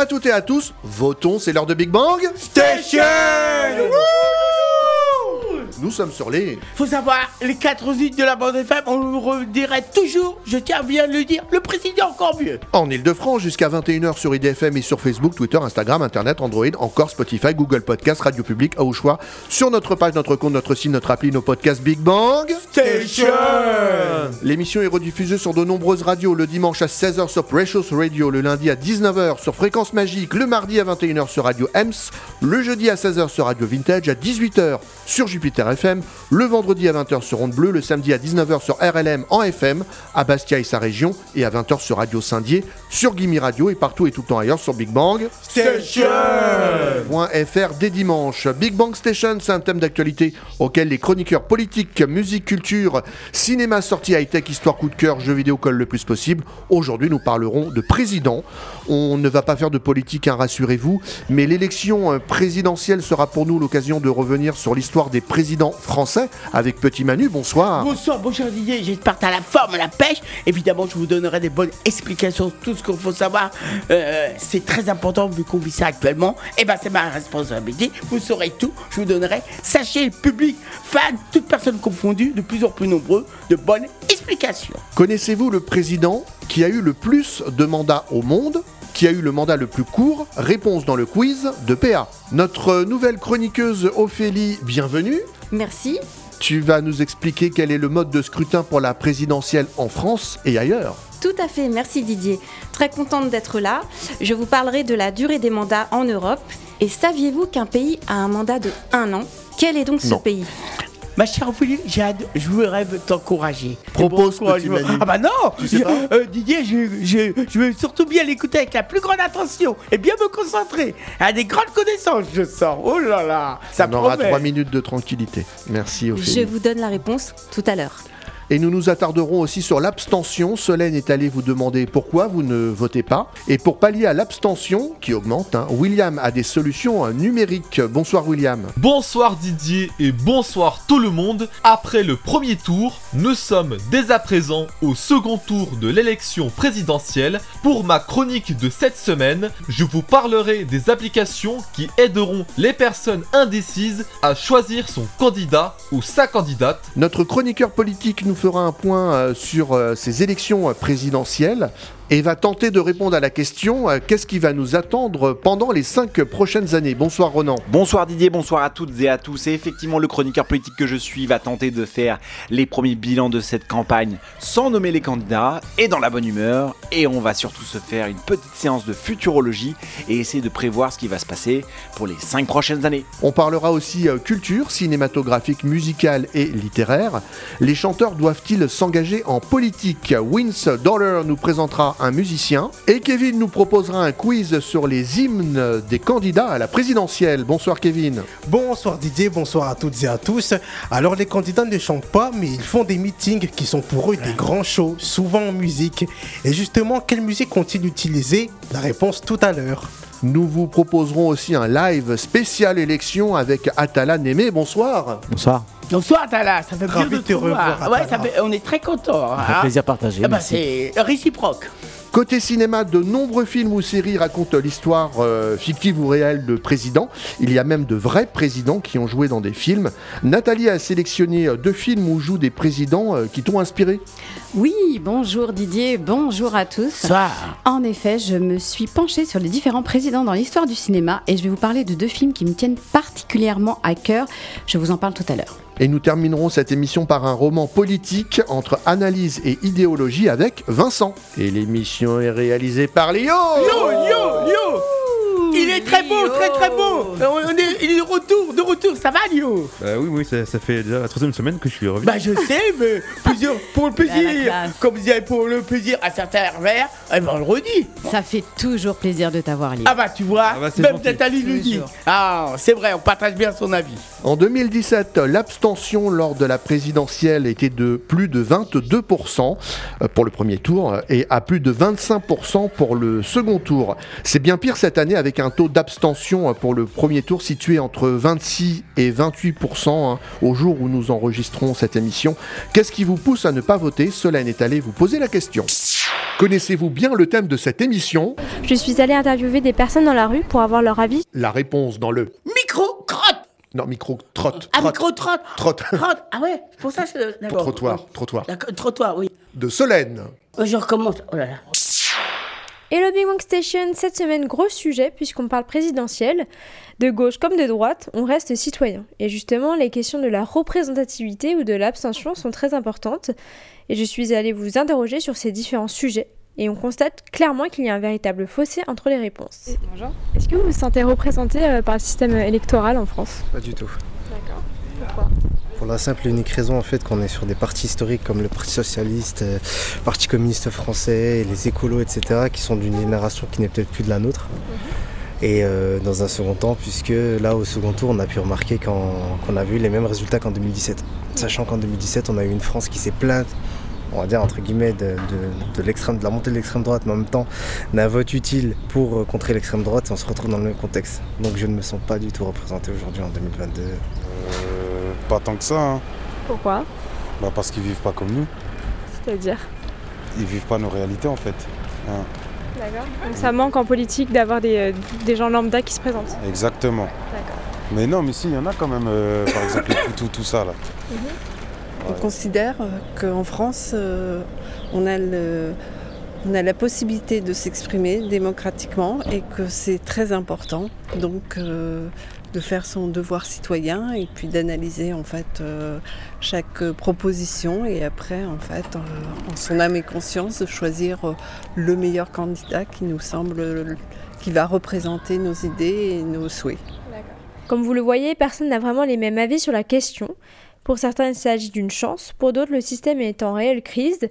À toutes et à tous, votons, c'est l'heure de Big Bang. Station Nous sommes sur les... Faut savoir, les quatre zites de la bande FM, on nous redirait toujours, je tiens bien à le dire, le président encore mieux. En Ile-de-France, jusqu'à 21h sur IDFM et sur Facebook, Twitter, Instagram, Internet, Android, encore Spotify, Google Podcast, Radio Public, au choix, sur notre page, notre compte, notre site, notre appli, nos podcasts Big Bang. Station. L'émission est rediffusée sur de nombreuses radios le dimanche à 16h sur Precious Radio, le lundi à 19h sur Fréquence Magique, le mardi à 21h sur Radio EMS, le jeudi à 16h sur Radio Vintage, à 18h sur Jupiter FM, le vendredi à 20h sur Onde Bleue, le samedi à 19h sur RLM en FM, à Bastia et sa région, et à 20h sur Radio Saint-Dié, sur Gimme Radio et partout et tout le temps ailleurs sur Big Bang. Station .fr dès dimanche. Big Bang Station, c'est un thème d'actualité auquel les chroniqueurs politiques, musique, culture, cinéma, sortie high-tech, histoire, coup de cœur, jeux vidéo collent le plus possible. Aujourd'hui, nous parlerons de président. On ne va pas faire de politique, hein, rassurez-vous, mais l'élection euh, présidentielle sera pour nous l'occasion de revenir sur l'histoire des présidents français avec Petit Manu. Bonsoir. Bonsoir, bonjour Didier, j'espère à la forme, à la pêche. Évidemment, je vous donnerai des bonnes explications, tout ce qu'il faut savoir. Euh, c'est très important vu qu'on vit ça actuellement. Et ben, c'est ma responsabilité. Vous saurez tout. Je vous donnerai, sachez, public, fan, toute personne confondue, de plus en plus nombreux, de bonnes explications. Connaissez-vous le président qui a eu le plus de mandats au monde qui a eu le mandat le plus court? Réponse dans le quiz de PA. Notre nouvelle chroniqueuse Ophélie, bienvenue. Merci. Tu vas nous expliquer quel est le mode de scrutin pour la présidentielle en France et ailleurs. Tout à fait, merci Didier. Très contente d'être là. Je vous parlerai de la durée des mandats en Europe. Et saviez-vous qu'un pays a un mandat de un an? Quel est donc ce Non. pays? Ma chère hâte- je voudrais t'encourager. Propose, Bon petit Manu. Ah bah non Tu sais Je- pas euh, Didier, je, je, je veux surtout bien l'écouter avec la plus grande attention et bien me concentrer. À des grandes connaissances, je sors. Oh là là, ça On aura promet. trois minutes de tranquillité. Merci Je Ophélie. vous donne la réponse tout à l'heure. Et nous nous attarderons aussi sur l'abstention. Solène est allée vous demander pourquoi vous ne votez pas. Et pour pallier à l'abstention, qui augmente, hein, William a des solutions euh, numériques. Bonsoir William. Bonsoir Didier et bonsoir tout le monde. Après le premier tour, nous sommes dès à présent au second tour de l'élection présidentielle. Pour ma chronique de cette semaine, je vous parlerai des applications qui aideront les personnes indécises à choisir son candidat ou sa candidate. Notre chroniqueur politique nous fera un point euh, sur euh, ces élections présidentielles et va tenter de répondre à la question euh, qu'est-ce qui va nous attendre pendant les cinq prochaines années? Bonsoir Ronan. Bonsoir Didier, bonsoir à toutes et à tous. Et effectivement, le chroniqueur politique que je suis va tenter de faire les premiers bilans de cette campagne sans nommer les candidats et dans la bonne humeur. Et on va surtout se faire une petite séance de futurologie et essayer de prévoir ce qui va se passer pour les cinq prochaines années. On parlera aussi euh, culture cinématographique, musicale et littéraire. Les chanteurs doivent-ils s'engager en politique? Vince Dollar nous présentera un musicien et Kevin nous proposera un quiz sur les hymnes des candidats à la présidentielle. Bonsoir Kevin. Bonsoir Didier, bonsoir à toutes et à tous. Alors les candidats ne chantent pas, mais ils font des meetings qui sont pour eux des grands shows, souvent en musique. Et justement, quelle musique ont-ils utilisé La réponse tout à l'heure. Nous vous proposerons aussi un live spécial élection avec Atala Némé. Bonsoir. Bonsoir, Bonsoir Tala, ça fait plaisir de te revoir, Ouais, Atala. ça fait- on est très contents. un hein. plaisir partagé. Ah bah, c'est réciproque. Côté cinéma, de nombreux films ou séries racontent l'histoire euh, fictive ou réelle de présidents. Il y a même de vrais présidents qui ont joué dans des films. Nathalie a sélectionné euh, deux films où jouent des présidents euh, qui t'ont inspiré. Oui, bonjour Didier, bonjour à tous. Soir. En effet, je me suis penchée sur les différents présidents dans l'histoire du cinéma et je vais vous parler de deux films qui me tiennent particulièrement à cœur. Je vous en parle tout à l'heure. Et nous terminerons cette émission par un roman politique entre analyse et idéologie avec Vincent. Et l'émission est réalisée par Léo. Yo, yo, yo Il est très beau, très très beau. On retour, de retour, ça va, Lio Bah oui, oui, ça, ça fait déjà la troisième semaine que je suis revenu. Bah je sais, mais plaisir, pour le Ah, la plaisir, classe. comme disait pour le plaisir à certains verts, eh ben on le redit. Ça fait toujours plaisir de t'avoir, Lio. Ah bah tu vois, Ah bah, c'est même gentil. Nathalie nous dit. Toujours. Ah, c'est vrai, on partage bien son avis. En 2017, l'abstention lors de la présidentielle était de plus de 22% euh, pour le premier tour et à plus de 25% pour le second tour. C'est bien pire cette année avec un taux d'abstention pour le premier tour situé entre 26 et 28% hein, au jour où nous enregistrons cette émission. Qu'est-ce qui vous pousse à ne pas voter? Solène est allée vous poser la question. Connaissez-vous bien le thème de cette émission? Je suis allée interviewer des personnes dans la rue pour avoir leur avis. La réponse dans le... Micro crotte Non, micro trotte. Ah, trotte, micro trotte trotte. Trotte Ah ouais, c'est pour ça que je. D'accord. Trottoir, trottoir. Trottoir, oui. De Solène. Euh, Je recommence. Oh là là. Hello Big Bang Station, cette semaine gros sujet puisqu'on parle présidentiel. De gauche comme de droite, on reste citoyen. Et justement, les questions de la représentativité ou de l'abstention sont très importantes. Et je suis allée vous interroger sur ces différents sujets. Et on constate clairement qu'il y a un véritable fossé entre les réponses. Bonjour. Est-ce que vous vous sentez représenté euh, par le système électoral en France? Pas du tout. D'accord. Pourquoi? Pour la simple et unique raison en fait qu'on est sur des partis historiques comme le Parti Socialiste, euh, Parti Communiste Français, les écolos, etc., qui sont d'une génération qui n'est peut-être plus de la nôtre. Et euh, dans un second temps, puisque là au second tour, on a pu remarquer qu'on a vu les mêmes résultats qu'en 2017. Sachant qu'en 2017, on a eu une France qui s'est plainte, on va dire entre guillemets, de, de- de l'extrême, de la montée de l'extrême droite, mais en même temps d'un vote utile pour euh, contrer l'extrême droite, et on se retrouve dans le même contexte. Donc je ne me sens pas du tout représenté aujourd'hui en 2022. Euh, pas tant que ça, hein. Pourquoi? Bah, parce qu'ils vivent pas comme nous. C'est-à-dire? Ils vivent pas nos réalités en fait. hein. D'accord. Donc ça manque en politique d'avoir des, euh, des gens lambda qui se présentent. Exactement. D'accord. Mais non, mais si, il y en a quand même, euh, par exemple, tout, tout ça là. On considère euh, qu'en France, euh, on, a le- on a la possibilité de s'exprimer démocratiquement et que c'est très important. Donc, euh, de faire son devoir citoyen et puis d'analyser en fait euh, chaque proposition et après en fait euh, en son âme et conscience de choisir euh, le meilleur candidat qui nous semble qui va représenter nos idées et nos souhaits. Comme vous le voyez, personne n'a vraiment les mêmes avis sur la question. Pour certains, il s'agit d'une chance, pour d'autres, le système est en réelle crise.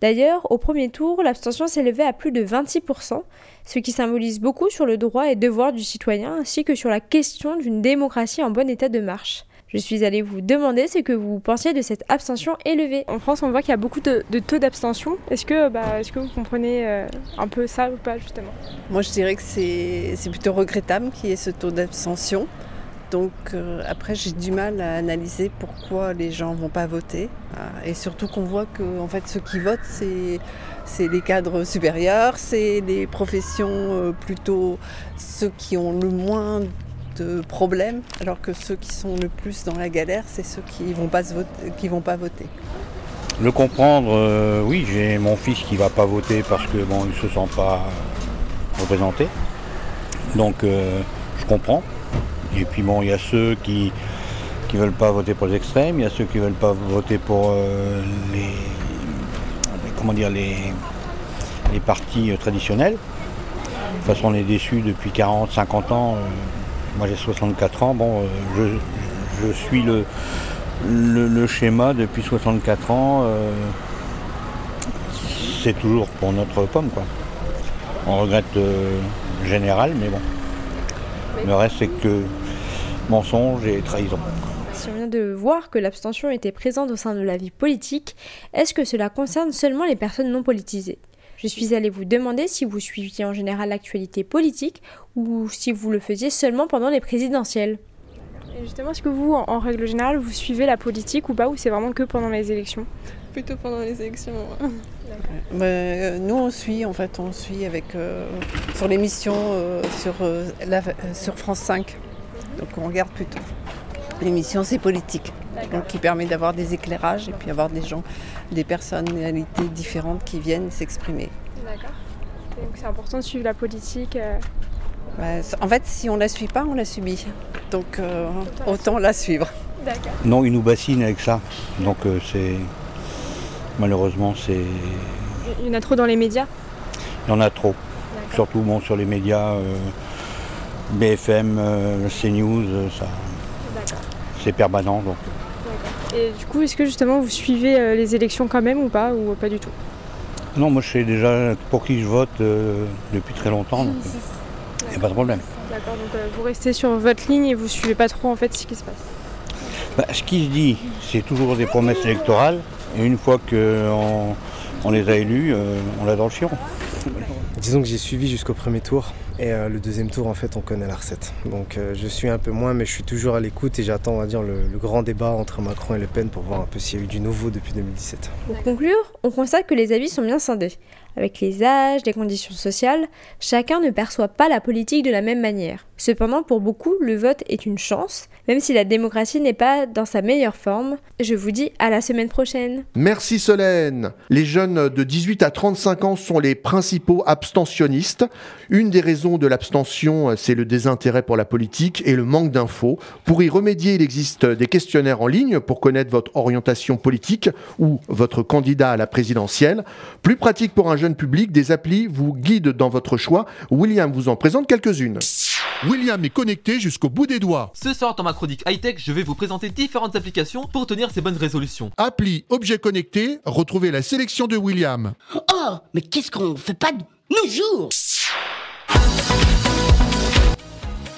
D'ailleurs, au premier tour, l'abstention s'élevait à plus de 26%, ce qui symbolise beaucoup sur le droit et devoir du citoyen, ainsi que sur la question d'une démocratie en bon état de marche. Je suis allée vous demander ce que vous pensiez de cette abstention élevée. En France, on voit qu'il y a beaucoup de, de taux d'abstention. Est-ce que, bah, est-ce que vous comprenez euh, un peu ça ou pas, justement? Moi, je dirais que c'est c'est plutôt regrettable qu'il y ait ce taux d'abstention. Donc euh, après, j'ai du mal à analyser pourquoi les gens vont pas voter. Ah, Et surtout qu'on voit que en fait, ceux qui votent, c'est c'est les cadres supérieurs, c'est les professions euh, plutôt ceux qui ont le moins de problèmes, alors que ceux qui sont le plus dans la galère, c'est ceux qui vont vont pas voter. Le comprendre, euh, oui, j'ai mon fils qui va pas voter parce que bon, se sent pas représenté. Donc euh, je comprends. Et puis bon, il y a ceux qui qui veulent pas voter pour les extrêmes, il y a ceux qui veulent pas voter pour euh, les, comment dire les les partis euh, traditionnels. De toute façon, on est déçus depuis 40, 50 ans. Euh, moi, j'ai 64 ans. Bon, je, je suis le, le, schéma depuis 64 ans. c'est toujours pour notre pomme, quoi. On regrette euh, général, mais bon. Le reste, c'est que mensonge et trahison. Si on vient de voir que l'abstention était présente au sein de la vie politique, est-ce que cela concerne seulement les personnes non politisées? Je suis allée vous demander si vous suiviez en général l'actualité politique ou si vous le faisiez seulement pendant les présidentielles. Et justement, est-ce que vous, en, en règle générale, vous suivez la politique ou pas, ou c'est vraiment que pendant les élections? Plutôt pendant les élections. Bah, euh, nous, on suit, en fait, on suit avec, euh, sur l'émission euh, sur, euh, la- euh, sur France 5. Donc on regarde plutôt. L'émission, c'est politique. Donc qui permet d'avoir des éclairages et puis avoir des gens, des personnalités différentes qui viennent s'exprimer. D'accord. Donc c'est important de suivre la politique. euh, Bah, en fait, si on la suit pas, on la subit. Donc euh, autant la suivre. D'accord. Non, ils nous bassinent avec ça. Donc euh, c'est. Malheureusement, c'est. Il y en a trop dans les médias Il y en a trop. Surtout bon, sur les médias, euh, BFM, euh, CNews, euh, ça, c'est permanent. Donc. Et du coup, est-ce que justement vous suivez euh, les élections quand même ou pas ou pas du tout? Non, moi je sais déjà pour qui je vote depuis très longtemps, donc il n'y a pas de problème. D'accord, donc vous restez sur votre ligne et vous suivez pas trop en fait ce qui se passe. Bah, ce qui se dit, c'est toujours des promesses électorales, et une fois qu'on on les a élus, euh, on l'a dans le chiron. Disons que j'ai suivi jusqu'au premier tour. Et euh, le deuxième tour, en fait, on connaît la recette. Donc euh, je suis un peu moins, mais je suis toujours à l'écoute et j'attends, on va dire, le, le grand débat entre Macron et Le Pen pour voir un peu s'il y a eu du nouveau depuis 2017. Pour conclure, on constate que les avis sont bien scindés. Avec les âges, les conditions sociales, chacun ne perçoit pas la politique de la même manière. Cependant, pour beaucoup, le vote est une chance, même si la démocratie n'est pas dans sa meilleure forme. Je vous dis à la semaine prochaine. Merci Solène. Les jeunes de 18 à 35 ans sont les principaux abstentionnistes. Une des raisons de l'abstention, c'est le désintérêt pour la politique et le manque d'infos. Pour y remédier, il existe des questionnaires en ligne pour connaître votre orientation politique ou votre candidat à la présidentielle. Plus pratique pour un jeune public, des applis vous guident dans votre choix. William vous en présente quelques-unes. William est connecté jusqu'au bout des doigts. Ce soir dans ma chronique high-tech, je vais vous présenter différentes applications pour tenir ces bonnes résolutions. Appli objet connecté, retrouvez la sélection de William. Oh, mais qu'est-ce qu'on fait pas de nos jours?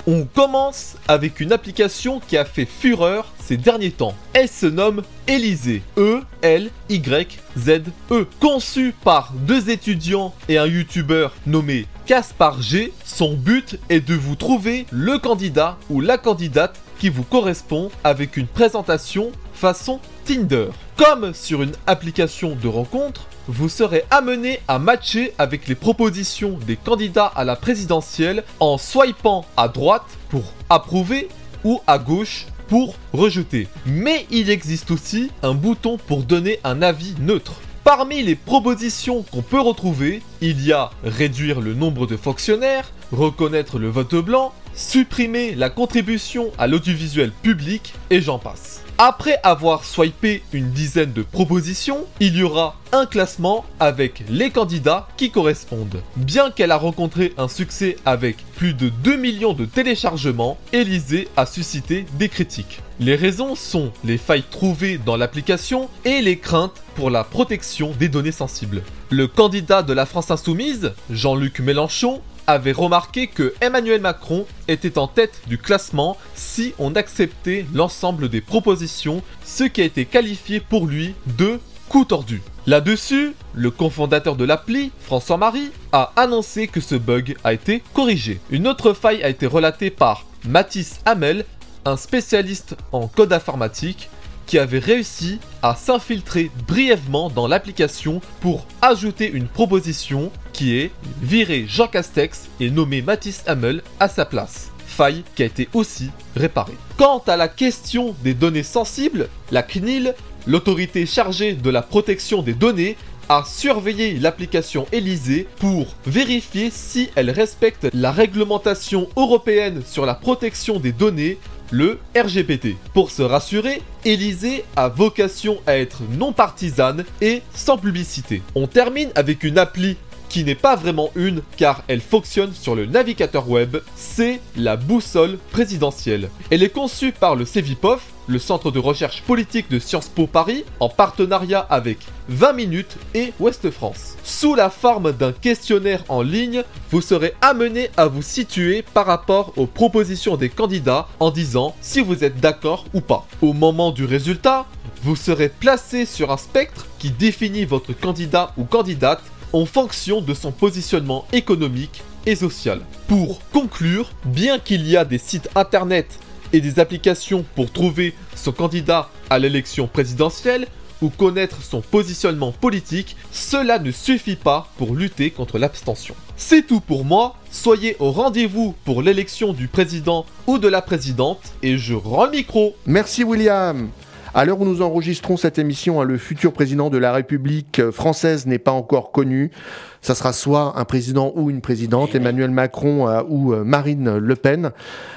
On commence avec une application qui a fait fureur ces derniers temps. Elle se nomme Élysée. E E-L-Y-Z-E. Conçue par deux étudiants et un youtubeur nommé Caspar G, son but est de vous trouver le candidat ou la candidate qui vous correspond avec une présentation façon Tinder. Comme sur une application de rencontre, vous serez amené à matcher avec les propositions des candidats à la présidentielle en swipant à droite pour approuver ou à gauche pour rejeter. Mais il existe aussi un bouton pour donner un avis neutre. Parmi les propositions qu'on peut retrouver, il y a réduire le nombre de fonctionnaires, reconnaître le vote blanc, supprimer la contribution à l'audiovisuel public et j'en passe. Après avoir swipé une dizaine de propositions, il y aura un classement avec les candidats qui correspondent. Bien qu'elle a rencontré un succès avec plus de 2 millions de téléchargements, Élysée a suscité des critiques. Les raisons sont les failles trouvées dans l'application et les craintes pour la protection des données sensibles. Le candidat de la France Insoumise, Jean-Luc Mélenchon, avait remarqué que Emmanuel Macron était en tête du classement si on acceptait l'ensemble des propositions, ce qui a été qualifié pour lui de coup tordu. Là-dessus, le cofondateur de l'appli, François-Marie, a annoncé que ce bug a été corrigé. Une autre faille a été relatée par Mathis Hamel, un spécialiste en code informatique, qui avait réussi à s'infiltrer brièvement dans l'application pour ajouter une proposition qui est virer Jean Castex et nommer Mathis Hamel à sa place. Faille qui a été aussi réparée. Quant à la question des données sensibles, la CNIL, l'autorité chargée de la protection des données, a surveillé l'application Élysée pour vérifier si elle respecte la réglementation européenne sur la protection des données le RGPT. Pour se rassurer, Élysée a vocation à être non partisane et sans publicité. On termine avec une appli qui n'est pas vraiment une car elle fonctionne sur le navigateur web, c'est la boussole présidentielle. Elle est conçue par le CEVIPOF, le centre de recherche politique de Sciences Po Paris, en partenariat avec 20 minutes et Ouest France. Sous la forme d'un questionnaire en ligne, vous serez amené à vous situer par rapport aux propositions des candidats en disant si vous êtes d'accord ou pas. Au moment du résultat, vous serez placé sur un spectre qui définit votre candidat ou candidate en fonction de son positionnement économique et social. Pour conclure, bien qu'il y a des sites internet et des applications pour trouver son candidat à l'élection présidentielle ou connaître son positionnement politique, cela ne suffit pas pour lutter contre l'abstention. C'est tout pour moi, soyez au rendez-vous pour l'élection du président ou de la présidente et je rends le micro. Merci William. À l'heure où nous enregistrons cette émission, hein, le futur président de la République euh, française n'est pas encore connu. Ça sera soit un président ou une présidente, Emmanuel Macron euh, ou euh, Marine Le Pen.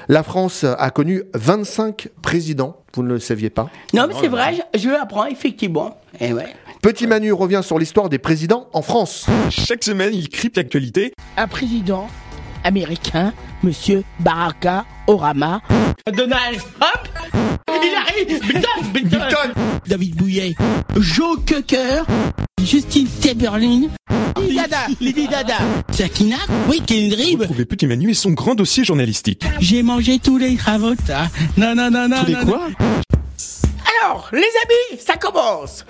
La France a connu 25 présidents, vous ne le saviez pas Non, mais c'est vrai, je, je l'apprends effectivement. Eh ouais. Petit Manu revient sur l'histoire des présidents en France. Chaque semaine, il crypte l'actualité. Un président américain, Monsieur Baraka Orama. Donald Trump, Bouillet, Bidon, Bidon. David Bouillet, Joe Cocker, Justine Teberlin, Lady Dada, Lady Dada, Sakina, oui, Kendrick. Retrouvez Petit Manu et son grand dossier journalistique. J'ai mangé tous les ravotas. Non, non, non, non. Tous les non, quoi? Alors, les amis, ça commence.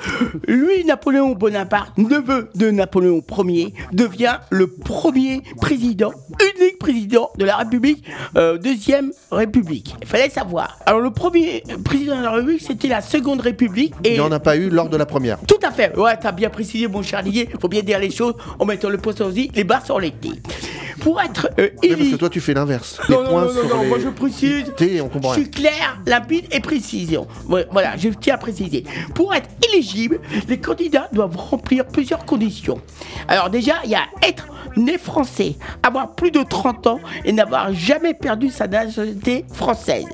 Lui, Napoléon Bonaparte, neveu de Napoléon Ier, devient le premier président, unique président de la République, euh, deuxième République. Il fallait savoir. Alors, le premier président de la République, c'était la seconde République. Et Il n'y en a pas eu lors de la première. tout à fait. Ouais, t'as bien précisé, mon cher Liguet. Faut bien dire les choses en mettant le poisson aussi, les barres sur les T. Pour être euh, parce que toi, tu fais l'inverse. Les non, non, points non, non, sur non, les moi je précise. T, on comprend Je suis clair, limpide et précision. Voilà, je tiens à préciser. Pour être éligible, les candidats doivent remplir plusieurs conditions. Alors déjà, il y a être né français, avoir plus de 30 ans et n'avoir jamais perdu sa nationalité française.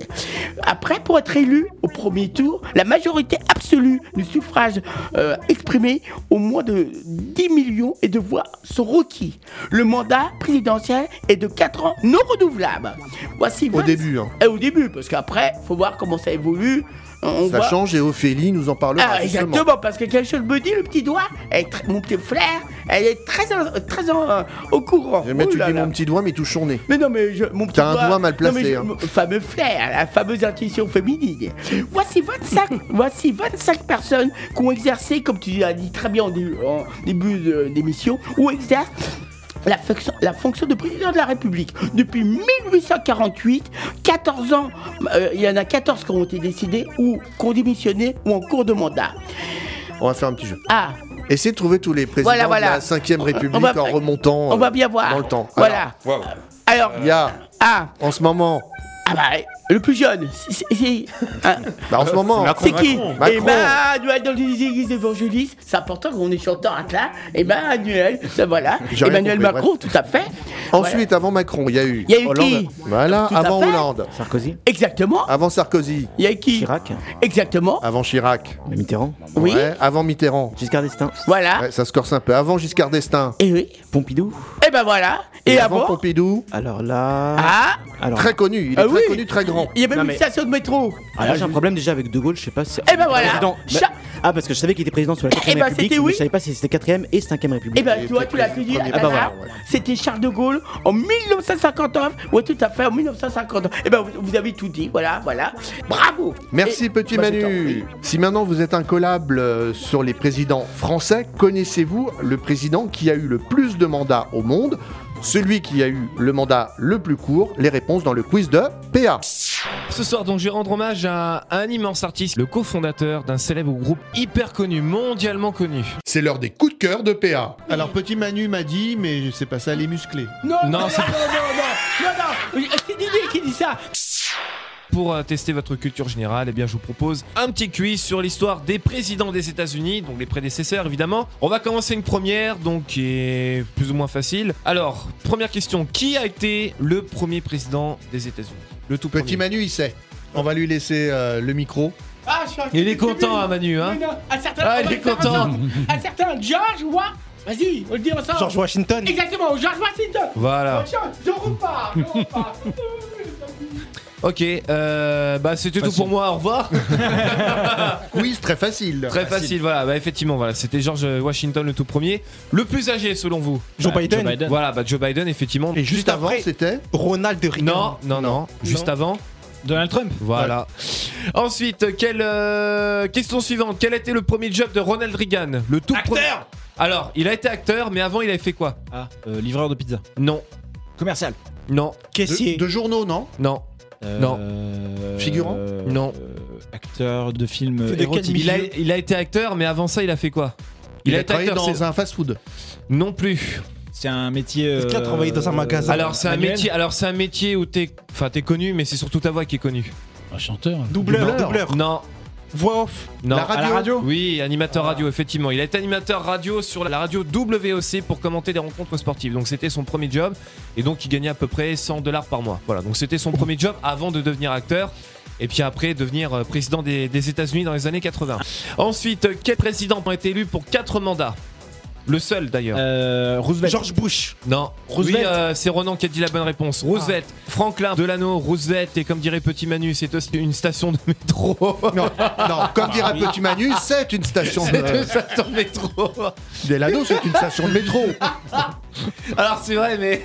Après, pour être élu au premier tour, la majorité absolue du suffrage euh, exprimé au moins de 10 millions et de voix sont requis. Le mandat présidentiel est de 4 ans non renouvelable. Voici Au 20 début, hein. Et au début, parce qu'après, faut voir comment ça évolue. On Ça voit- change et Ophélie nous en parlera. ah, justement. exactement, parce que quelque chose me dit, le petit doigt, est mon petit frère, elle est très, en- très en- euh, au courant. Mais Ouh tu dis mon petit doigt, mais touche son nez. Mais non, mais je, mon petit T'as un doigt mal non, mais placé, je- hein. fameux flair, la fameuse intuition féminine. Voici 25, voici 25 personnes qui ont exercé, comme tu as dit très bien en, dé- en début de- d'émission, ou exercent la fonction, la fonction de président de la République. Depuis 1848, 14 ans, euh, il y en a 14 qui ont été décidés ou qui ont démissionné ou en cours de mandat. On va faire un petit jeu. Ah, Essayez de trouver tous les présidents Voilà, voilà. de la 5ème On- République on va- en remontant on va euh, bien voir. dans le temps. Voilà. Alors, Il y a ah, en ce moment, ah bah, le plus jeune, c'est- c'est ah, bah, en ce moment, c'est qui Macron. Emmanuel dans les églises évangélistes. C'est important qu'on est chanteur à là. Emmanuel, ça voilà. J'ai rien Emmanuel compris, Macron, tout à fait. Ensuite, avant Macron, il y a eu. Il y a eu Hollande. qui Voilà, Tout à avant fait. Hollande. Sarkozy Exactement. Avant Sarkozy. Il y a qui Chirac Exactement. Avant Chirac. Mitterrand Oui. Ouais, avant Mitterrand. Giscard d'Estaing Voilà. Ouais, ça se corse un peu. Avant Giscard d'Estaing. Et oui. Pompidou Et ben voilà. Et, avant, Pompidou. Alors là... Ah Alors, Très connu. Il est Ah très oui. connu, très grand. Il y a même Non, une mais- station de métro. ah, là j'ai un problème déjà avec De Gaulle, je sais pas si... Eh ben voilà. Président. Cha- Bah- Ah parce que je savais qu'il était président sous la 4ème Eh ben, République, c'était mais oui. je savais pas si c'était 4ème et 5ème République. Eh ben, tu vois, tu l'as tout dit. Eh ben, Ah bah C'était Charles de Gaulle en 1959. Oui, tout à fait, en 1959. Eh ben, vous, vous avez tout dit. Voilà, voilà. Bravo. Merci Et- petit Bah, Manu. Si maintenant vous êtes incollable euh, sur les présidents français, connaissez-vous le président qui a eu le plus de mandats au monde Celui qui a eu le mandat le plus court Les réponses dans le quiz de PA. Ce soir, donc, je vais rendre hommage à un immense artiste, le cofondateur d'un célèbre groupe hyper connu, mondialement connu. C'est l'heure des coups de cœur de PA. Alors petit Manu m'a dit, mais c'est pas ça les musclés. Non, Non, non, c'est- non, non, non, non, non. C'est Didier qui dit ça. Pour euh, tester votre culture générale, eh bien, je vous propose un petit quiz sur l'histoire des présidents des États-Unis, donc les prédécesseurs évidemment. On va commencer une première, donc qui est plus ou moins facile. Alors, première question qui a été le premier président des États-Unis? Le tout Petit premier. Manu, il sait. On va lui laisser euh, le micro. Ah, je suis un Il est petit content, hein, Manu, hein Oui, non, Un certain, Ah, on il va est le faire content. ensemble. Un certain George Wa... Vas-y, on le dit ensemble. George Washington. Exactement, George Washington. Voilà. Tiens, Je repars, je repars. Ok, euh, bah c'était tout pour moi, au revoir. Quiz très facile. Très facile, voilà, bah effectivement, voilà, c'était George Washington le tout premier. Le plus âgé selon vous Joe Bah, Biden. Voilà, bah Joe Biden, effectivement. Et juste, avant, après- c'était Ronald Reagan. Non, non, non, juste avant. Donald Trump. Voilà. Ensuite, quelle euh, question suivante Quel a été le premier job de Ronald Reagan? Le tout Acteur pre- Alors, il a été acteur, mais avant, il avait fait quoi? Ah, euh, livreur de pizza. Non, Commercial. non, Caissier. de, de journaux, non? Non, Euh, Figurant euh, non. Acteur de film de érotique. Il a, milieu il a été acteur, mais avant ça, il a fait quoi? Il, a, été travaillé acteur, dans c'est- un fast-food. Non plus. C'est un métier. Est-ce qu'il a euh, travaillé dans un magasin Alors c'est un manuel métier. Alors c'est un métier où t'es, enfin t'es connu, mais c'est surtout ta voix qui est connue. Un chanteur. Doubleur. Doubleur. Non, Voix off. non. La radio. À la radio Oui, animateur radio, effectivement. Il a été animateur radio sur la radio WOC pour commenter des rencontres sportives. Donc c'était son premier job. Et donc il gagnait à peu près 100 dollars par mois. Voilà, donc c'était son premier job avant de devenir acteur. Et puis après, devenir euh, président des, des États-Unis dans les années 80. Ensuite, euh, quel président a été élu pour 4 mandats? Le seul d'ailleurs. Euh, Roosevelt. George Bush. Non, Roosevelt. Oui, euh, c'est Ronan qui a dit la bonne réponse. Roosevelt, Franklin Delano Roosevelt, et comme dirait Petit Manu, c'est aussi une station de métro. Non, non, comme dirait Petit Manu, c'est une station C'est une de. station de métro. Delano, c'est une station de métro. Alors c'est vrai, mais.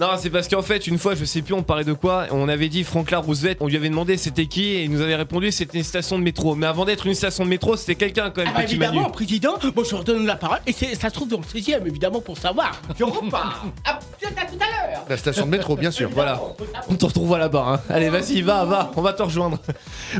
Non, c'est parce qu'en fait, une fois, je sais plus, on parlait de quoi. On avait dit Franklin Roosevelt, on lui avait demandé c'était qui, et il nous avait répondu c'était une station de métro. Mais avant d'être une station de métro, c'était quelqu'un quand même, Ah bah, Petit Manu. évidemment, président, bon, je redonne la parole et c'est- ça se trouve dans le 16 e évidemment, pour savoir. Je repars. Ah, peut-être à tout à l'heure. La station de métro, bien sûr. Voilà. On te retrouve là-bas. Hein. Allez, vas-y, va, va, on va te rejoindre.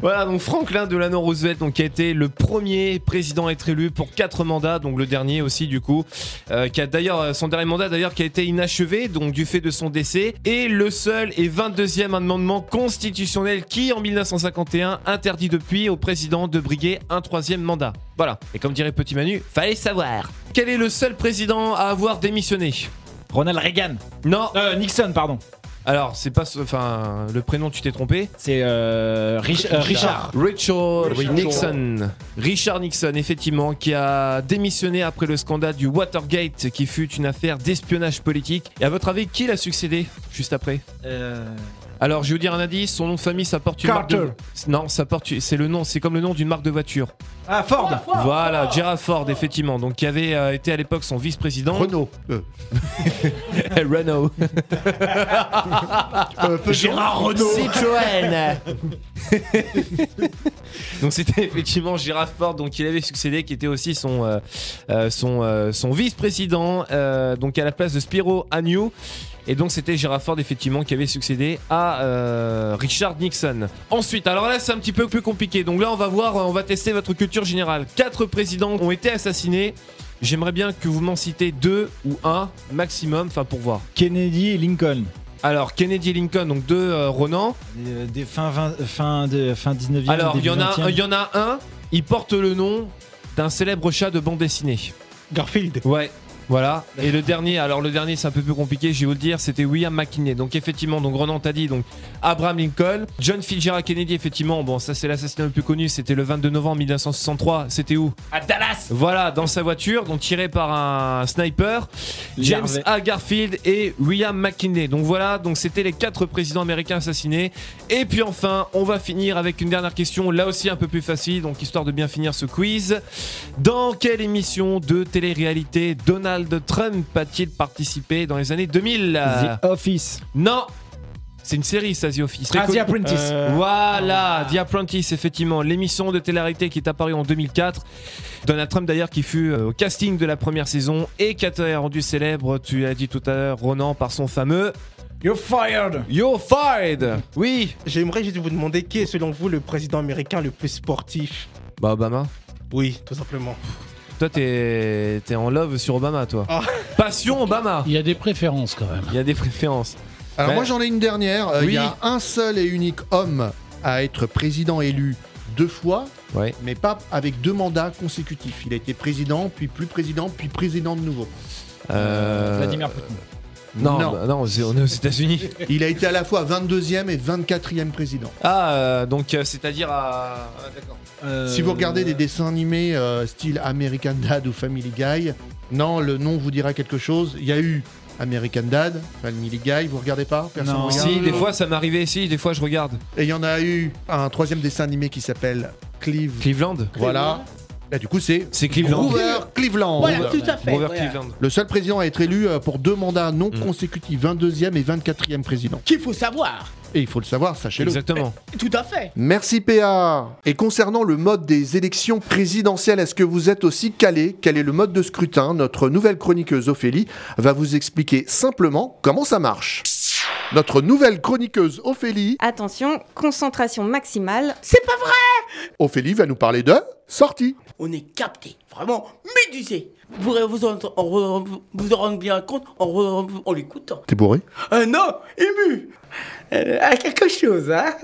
voilà, donc Franklin Delano Roosevelt, donc, qui a été le premier président à être élu pour quatre mandats, donc le dernier aussi, du coup, euh, qui a d'ailleurs euh, son dernier mandat d'ailleurs qui a été inachevé, donc du fait de son décès, et le seul et 22e amendement constitutionnel qui, en 1951, interdit depuis au président de briguer un troisième mandat. Voilà. Et comme dirait Petit Manu, fallait savoir. Quel est le seul président à avoir démissionné? Ronald Reagan. Non. Euh, Nixon, pardon. Alors, c'est pas. ce- Enfin, le prénom, tu t'es trompé C'est euh, Rich- euh, Richard. Richard Richard. Nixon. Richard Nixon, effectivement, qui a démissionné après le scandale du Watergate, qui fut une affaire d'espionnage politique. Et à votre avis, qui l'a succédé juste après? Euh, Alors, je vais vous dire un indice. Son nom de famille, ça porte une Carter. marque de. Non, ça porte. C'est le nom. C'est comme le nom d'une marque de voiture. Ah, Ford. Voilà, Gerald Ford, effectivement. Donc, qui avait euh, été à l'époque son vice-président. Renault. Euh. Renault. Gérard Renault. Citroën. donc c'était effectivement Gérard Ford, donc il avait succédé, qui était aussi son euh, euh, son euh, son vice-président, euh, donc à la place de Spiro Agnew. Et donc c'était Gérard Ford effectivement qui avait succédé à euh, Richard Nixon. Ensuite, alors là c'est un petit peu plus compliqué. Donc là on va voir, on va tester votre culture générale. Quatre présidents ont été assassinés. J'aimerais bien que vous m'en citez deux ou un maximum, enfin pour voir. Kennedy et Lincoln. Alors Kennedy et Lincoln, donc deux euh, Ronan. Euh, Des fin, 20 fin, de, fin 19e. Alors, il y, en a, 20e. il y en a un, il porte le nom d'un célèbre chat de bande dessinée. Garfield. Ouais. Voilà. Et le dernier, alors le dernier c'est un peu plus compliqué, je vais vous le dire, c'était William McKinley. Donc effectivement, donc Ronan t'a dit, donc Abraham Lincoln, John Fitzgerald Kennedy, effectivement, bon ça c'est l'assassinat le plus connu, c'était le 22 novembre 1963, c'était où? À Dallas. Voilà, dans sa voiture, donc tiré par un sniper, James. A. Garfield et William McKinley. Donc voilà, donc c'était les quatre présidents américains assassinés. Et puis enfin, on va finir avec une dernière question, là aussi un peu plus facile, donc histoire de bien finir ce quiz. Dans quelle émission de télé-réalité Donald Trump a-t-il participé dans les années 2000 The Office. Non c'est une série, ça, The Office. Ah, The. Apprentice. Euh, Voilà, The Apprentice, effectivement. L'émission de télé-réalité qui est apparue en 2004. Donald Trump, d'ailleurs, qui fut euh, au casting de la première saison et qui a été rendu célèbre, tu l'as dit tout à l'heure, Ronan, par son fameux You're fired. You're fired Oui J'aimerais juste vous demander qui est selon vous le président américain le plus sportif? Bah, Obama. Oui, tout simplement. Toi, t'es t'es en love sur Obama, toi. Ah. Passion Obama Il y a des préférences quand même. Il y a des préférences. Alors Ouais. moi j'en ai une dernière. Euh, Il Oui. y a un seul et unique homme à être président élu deux fois, Ouais. mais pas avec deux mandats consécutifs. Il a été président, puis plus président, puis président de nouveau. Euh, Vladimir Poutine. Non, Non. bah, non, on est aux États-Unis. Il a été à la fois 22e et 24e président. Ah, euh, donc euh, c'est-à-dire à. ah, D'accord. Si vous regardez des dessins animés euh, style American Dad ou Family Guy, non, le nom vous dira quelque chose. Il y a eu American Dad, Family Guy, vous regardez pas Personne Non. regarde Si, des fois ça m'arrivait, si, des fois je regarde. Et il y en a eu un troisième dessin animé qui s'appelle Cleve. Cleveland Voilà. Là, du coup, c'est C'est Cleveland. Grover Cleveland. Voilà, tout à fait. Grover voilà. Cleveland. Le seul président à être élu euh, pour deux mandats non Mm. consécutifs, 22e et 24e président. Qu'il faut savoir. Et il faut le savoir, sachez-le. Exactement. Tout à fait. Merci PA. Et concernant le mode des élections présidentielles, est-ce que vous êtes aussi calé? Quel est le mode de scrutin? Notre nouvelle chroniqueuse Ophélie va vous expliquer simplement comment ça marche. Notre nouvelle chroniqueuse Ophélie, Attention, concentration maximale. C'est pas vrai. Ophélie va nous parler de sortie. On est capté, vraiment médusé. Vous pourrez vous en, en- vous en rendre bien compte en, en, en l'écoutant. T'es bourré? Euh, non, ému. Euh, à quelque chose, hein.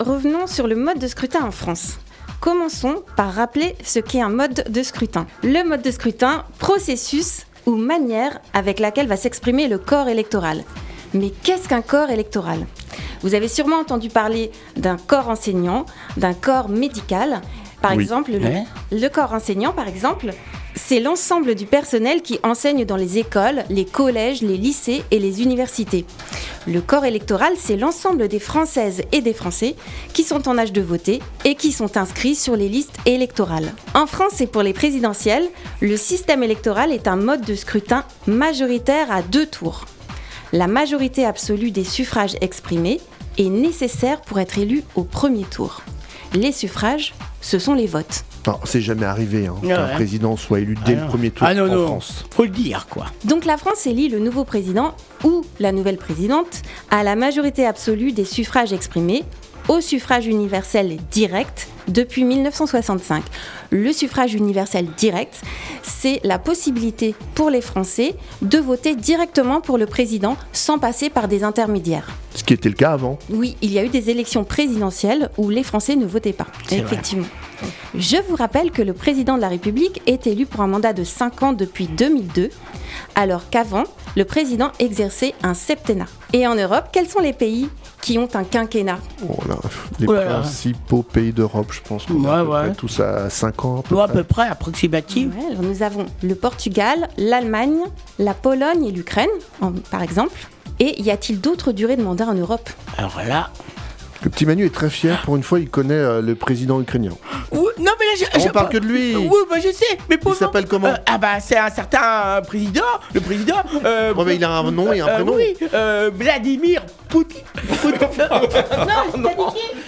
Revenons sur le mode de scrutin en France. Commençons par rappeler ce qu'est un mode de scrutin. Le mode de scrutin, processus ou manière avec laquelle va s'exprimer le corps électoral. Mais qu'est-ce qu'un corps électoral? Vous avez sûrement entendu parler d'un corps enseignant, d'un corps médical, Par Oui. exemple, le, Ouais. le corps enseignant, par exemple, c'est l'ensemble du personnel qui enseigne dans les écoles, les collèges, les lycées et les universités. Le corps électoral, c'est l'ensemble des Françaises et des Français qui sont en âge de voter et qui sont inscrits sur les listes électorales. En France et pour les présidentielles, le système électoral est un mode de scrutin majoritaire à deux tours. La majorité absolue des suffrages exprimés est nécessaire pour être élu au premier tour. Les suffrages, ce sont les votes. Non, c'est jamais arrivé hein, Ouais, qu'un ouais. président soit élu dès Ah le premier tour Ah non, en non. France. Faut le dire, quoi. Donc la France élit le nouveau président ou la nouvelle présidente à la majorité absolue des suffrages exprimés au suffrage universel direct depuis 1965. Le suffrage universel direct, c'est la possibilité pour les Français de voter directement pour le président sans passer par des intermédiaires. Ce qui était le cas avant. Oui, il y a eu des élections présidentielles où les Français ne votaient pas. Vrai. Je vous rappelle que le président de la République est élu pour un mandat de 5 ans depuis 2002, alors qu'avant, le président exerçait un septennat. Et en Europe, quels sont les pays qui ont un quinquennat? Oh là, les Oh là là. principaux pays d'Europe, je pense qu'on Ouais, est à peu ouais. près tous à 5 ans. à peu Ou à près. peu près approximatif. Ouais, alors Nous avons le Portugal, l'Allemagne, la Pologne et l'Ukraine, en- par exemple. Et y a-t-il d'autres durées de mandat en Europe? Alors là. Le petit Manu est très fier, pour une fois, il connaît euh, le président ukrainien. Ouh, non, mais là, je, On je- parle que de lui. Oui, bah, je sais. Mais pour Il s'appelle comment Ah, bah, c'est un certain euh, président. Le président. Euh, Ouais, mais il a un nom et un euh, prénom. oui, euh, Vladimir Poutine.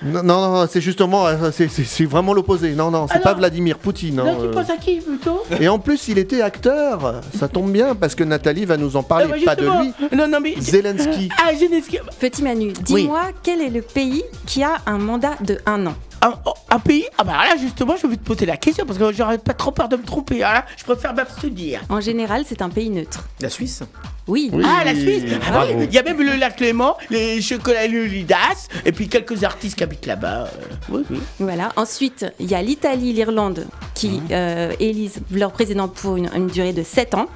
Non, non, non, c'est justement, euh, c'est- c'est c'est vraiment l'opposé. Non, non, c'est Alors pas Vladimir Poutine. Non, hein, tu euh. penses à qui plutôt? Et en plus, il était acteur. Ça tombe bien parce que Nathalie va nous en parler. Ah, bah, pas de justement. lui. Non, non, mais. Zelensky. Ah, Zelensky. Petit Manu, dis-moi quel est le pays qui a un mandat de un an Un, un pays Ah, bah là, justement, je vais te poser la question parce que j'aurais pas trop peur de me tromper. Là, je préfère m'abstenir. En général, c'est un pays neutre. La Suisse Oui. Ah, la Suisse Ah oui, Il y a même le lac Clément, les chocolats Lidas, et puis quelques artistes qui habitent là-bas. euh, oui, oui. Voilà. Ensuite, il y a l'Italie, l'Irlande qui euh, élisent leur président pour une, une durée de 7 ans.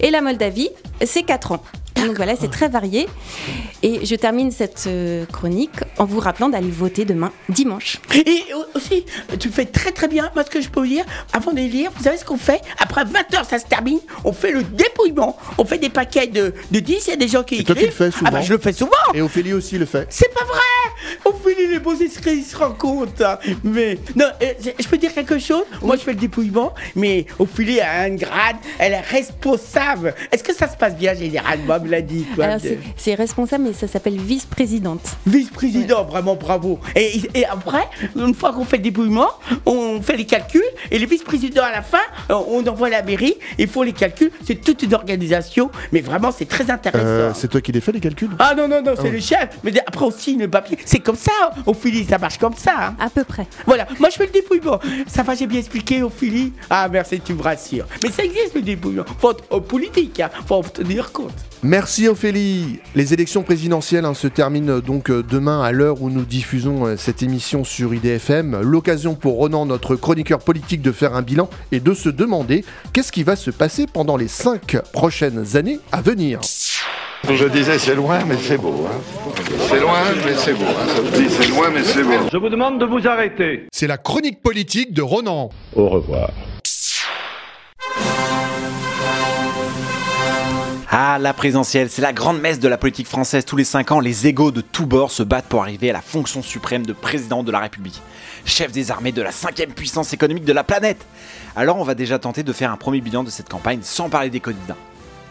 Et la Moldavie, c'est 4 ans. Donc voilà, c'est très varié. Et je termine cette euh, chronique en vous rappelant d'aller voter demain, dimanche. Et aussi, tu fais très très bien. Moi, ce que je peux vous dire, avant de lire, vous savez ce qu'on fait? Après 20 heures, ça se termine. On fait le dépouillement. On fait des paquets de, de 10. Il y a des gens qui Et toi, tu le écrivent. fais souvent. Ah bah, je le fais souvent. Et Ophélie aussi le fait. C'est pas vrai Ophélie, les beaux esprits, ils se rendent compte. hein. Mais, non, euh, je je peux dire quelque chose? Moi, je fais le dépouillement, mais Ophélie a un grade, elle est responsable. Est-ce que ça se passe bien généralement, me l'a dit quoi, Alors, de- c'est- c'est responsable, mais ça s'appelle vice-présidente. Vice-président, vraiment bravo. Et, et après, une fois qu'on fait le dépouillement, on fait les calculs et les vice-présidents à la fin, euh, on envoie à la mairie, ils font les calculs. C'est toute une organisation, mais vraiment c'est très intéressant. Euh, c'est toi qui les fais les calculs Ah non, non, non, c'est Ah. le chef. Mais après aussi, le papier. C'est comme ça, hein, Ophélie, ça marche comme ça. hein. À peu près. Voilà, moi je fais le dépouillement. Ça va, j'ai bien expliqué, Ophélie Ah, merci, tu me rassures. Mais ça existe le dépouillement. Faut être euh, politique, hein. faut en tenir compte. Merci Ophélie. Les élections présidentielles hein, se terminent donc euh, demain à l'heure où nous diffusons euh, cette émission sur IDFM. L'occasion pour Ronan, notre chroniqueur politique, de faire un bilan et de se demander qu'est-ce qui va se passer pendant les cinq prochaines années à venir. Je disais c'est loin mais c'est beau. hein. C'est loin mais c'est beau. hein. C'est loin mais c'est beau. Je vous demande de vous arrêter. C'est la chronique politique de Ronan. Au revoir. Ah, la présidentielle, c'est la grande messe de la politique française. Tous les 5 ans, les égaux de tous bords se battent pour arriver à la fonction suprême de président de la République. Chef des armées de la cinquième puissance économique de la planète. Alors on va déjà tenter de faire un premier bilan de cette campagne sans parler des candidats.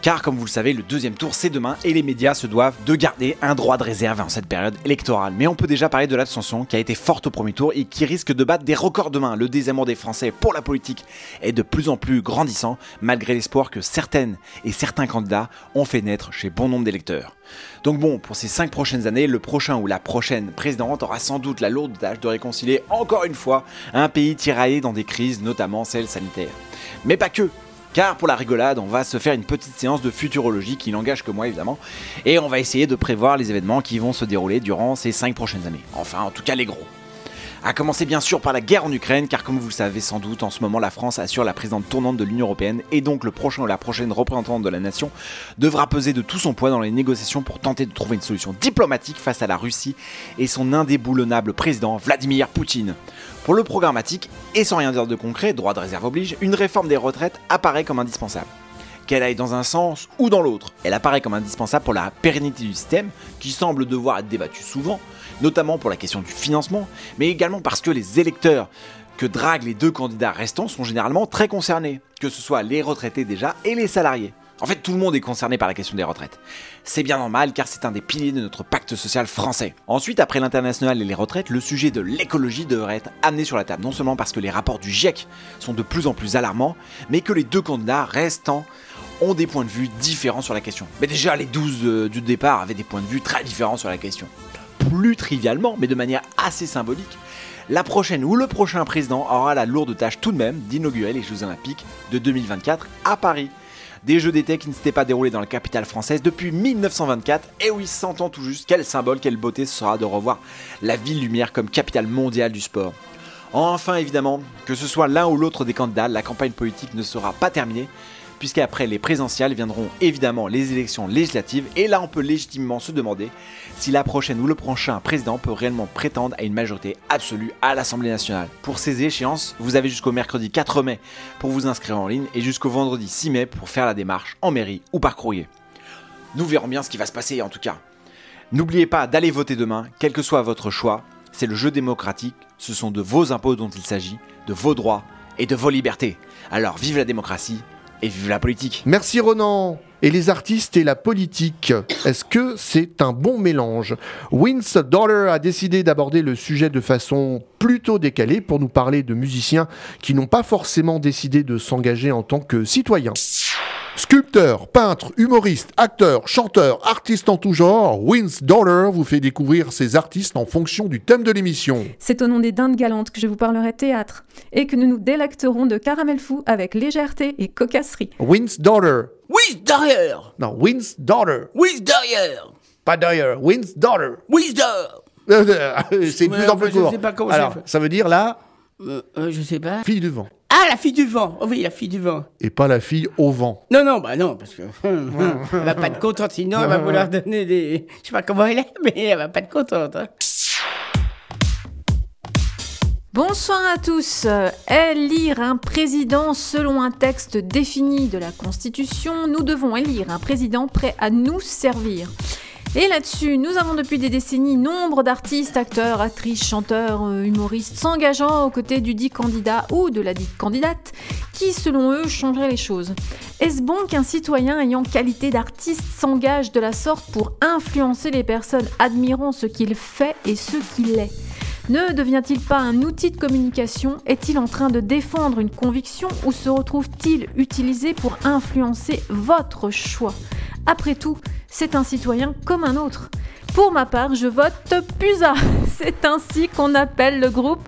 Car comme vous le savez, le deuxième tour c'est demain et les médias se doivent de garder un droit de réserve en cette période électorale. Mais on peut déjà parler de l'abstention qui a été forte au premier tour et qui risque de battre des records demain. Le désamour des Français pour la politique est de plus en plus grandissant malgré l'espoir que certaines et certains candidats ont fait naître chez bon nombre d'électeurs. Donc bon, pour ces 5 prochaines années, le prochain ou la prochaine présidente aura sans doute la lourde tâche de réconcilier encore une fois un pays tiraillé dans des crises, notamment celle sanitaire. Mais pas que car pour la rigolade, on va se faire une petite séance de futurologie qui n'engage que moi évidemment, et on va essayer de prévoir les événements qui vont se dérouler durant ces 5 prochaines années. Enfin, en tout cas les gros. À commencer bien sûr par la guerre en Ukraine, car comme vous le savez sans doute, en ce moment la France assure la présidente tournante de l'Union Européenne et donc le prochain ou la prochaine représentante de la nation devra peser de tout son poids dans les négociations pour tenter de trouver une solution diplomatique face à la Russie et son indéboulonnable président Vladimir Poutine. Pour le programmatique, et sans rien dire de concret, droit de réserve oblige, une réforme des retraites apparaît comme indispensable. Qu'elle aille dans un sens ou dans l'autre, elle apparaît comme indispensable pour la pérennité du système, qui semble devoir être débattu souvent, notamment pour la question du financement, mais également parce que les électeurs que draguent les deux candidats restants sont généralement très concernés, que ce soit les retraités déjà et les salariés. En fait, tout le monde est concerné par la question des retraites. C'est bien normal car c'est un des piliers de notre pacte social français. Ensuite, après l'international et les retraites, le sujet de l'écologie devrait être amené sur la table, non seulement parce que les rapports du GIEC sont de plus en plus alarmants, mais que les deux candidats restants ont des points de vue différents sur la question. Mais déjà, les 12 euh, du départ avaient des points de vue très différents sur la question. Plus trivialement, mais de manière assez symbolique, la prochaine ou le prochain président aura la lourde tâche tout de même d'inaugurer les Jeux Olympiques de 2024 à Paris. Des Jeux d'été qui ne s'étaient pas déroulés dans la capitale française depuis 1924. Et oui, s'entend tout juste, quel symbole, quelle beauté ce sera de revoir la ville lumière comme capitale mondiale du sport. Enfin, évidemment, que ce soit l'un ou l'autre des candidats, la campagne politique ne sera pas terminée, puisqu'après les présidentielles viendront évidemment les élections législatives, et là on peut légitimement se demander si la prochaine ou le prochain président peut réellement prétendre à une majorité absolue à l'Assemblée nationale. Pour ces échéances, vous avez jusqu'au mercredi 4 mai pour vous inscrire en ligne, et jusqu'au vendredi 6 mai pour faire la démarche en mairie ou par courrier. Nous verrons bien ce qui va se passer en tout cas. N'oubliez pas d'aller voter demain, quel que soit votre choix, c'est le jeu démocratique, ce sont de vos impôts dont il s'agit, de vos droits et de vos libertés. Alors vive la démocratie et vive la politique. Merci Ronan. Et les artistes et la politique, est-ce que c'est un bon mélange? Win's Daughter a décidé d'aborder le sujet de façon plutôt décalée pour nous parler de musiciens qui n'ont pas forcément décidé de s'engager en tant que citoyens. Sculpteur, peintre, humoriste, acteur, chanteur, artiste en tout genre, Win's Daughter vous fait découvrir ces artistes en fonction du thème de l'émission. C'est au nom des dindes galantes que je vous parlerai théâtre et que nous nous délecterons de caramel fou avec légèreté et cocasserie. Win's Daughter. Win's Daughter Non, Win's Daughter. Win's Daughter Pas Daughter, Win's Daughter. Win's Daughter c'est de plus en plus je court. sais pas comment Alors, ça veut dire la Euh, euh, je sais pas. fille du vent. Ah, la fille du vent Oh oui, la fille du vent. Et pas la fille au vent. Non, non, bah non, parce que elle va pas être contente, sinon elle va vouloir donner des... Je sais pas comment elle est, mais elle va pas être contente. hein. Bonsoir à tous. Élire un président selon un texte défini de la Constitution, nous devons élire un président prêt à nous servir. Et là-dessus, nous avons depuis des décennies nombre d'artistes, acteurs, actrices, chanteurs, euh, humoristes s'engageant aux côtés du dit candidat ou de la dite candidate qui, selon eux, changerait les choses. Est-ce bon qu'un citoyen ayant qualité d'artiste s'engage de la sorte pour influencer les personnes admirant ce qu'il fait et ce qu'il est? Ne devient-il pas un outil de communication? Est-il en train de défendre une conviction ou se retrouve-t-il utilisé pour influencer votre choix? Après tout, c'est un citoyen comme un autre. Pour ma part, je vote PUSA. C'est ainsi qu'on appelle le groupe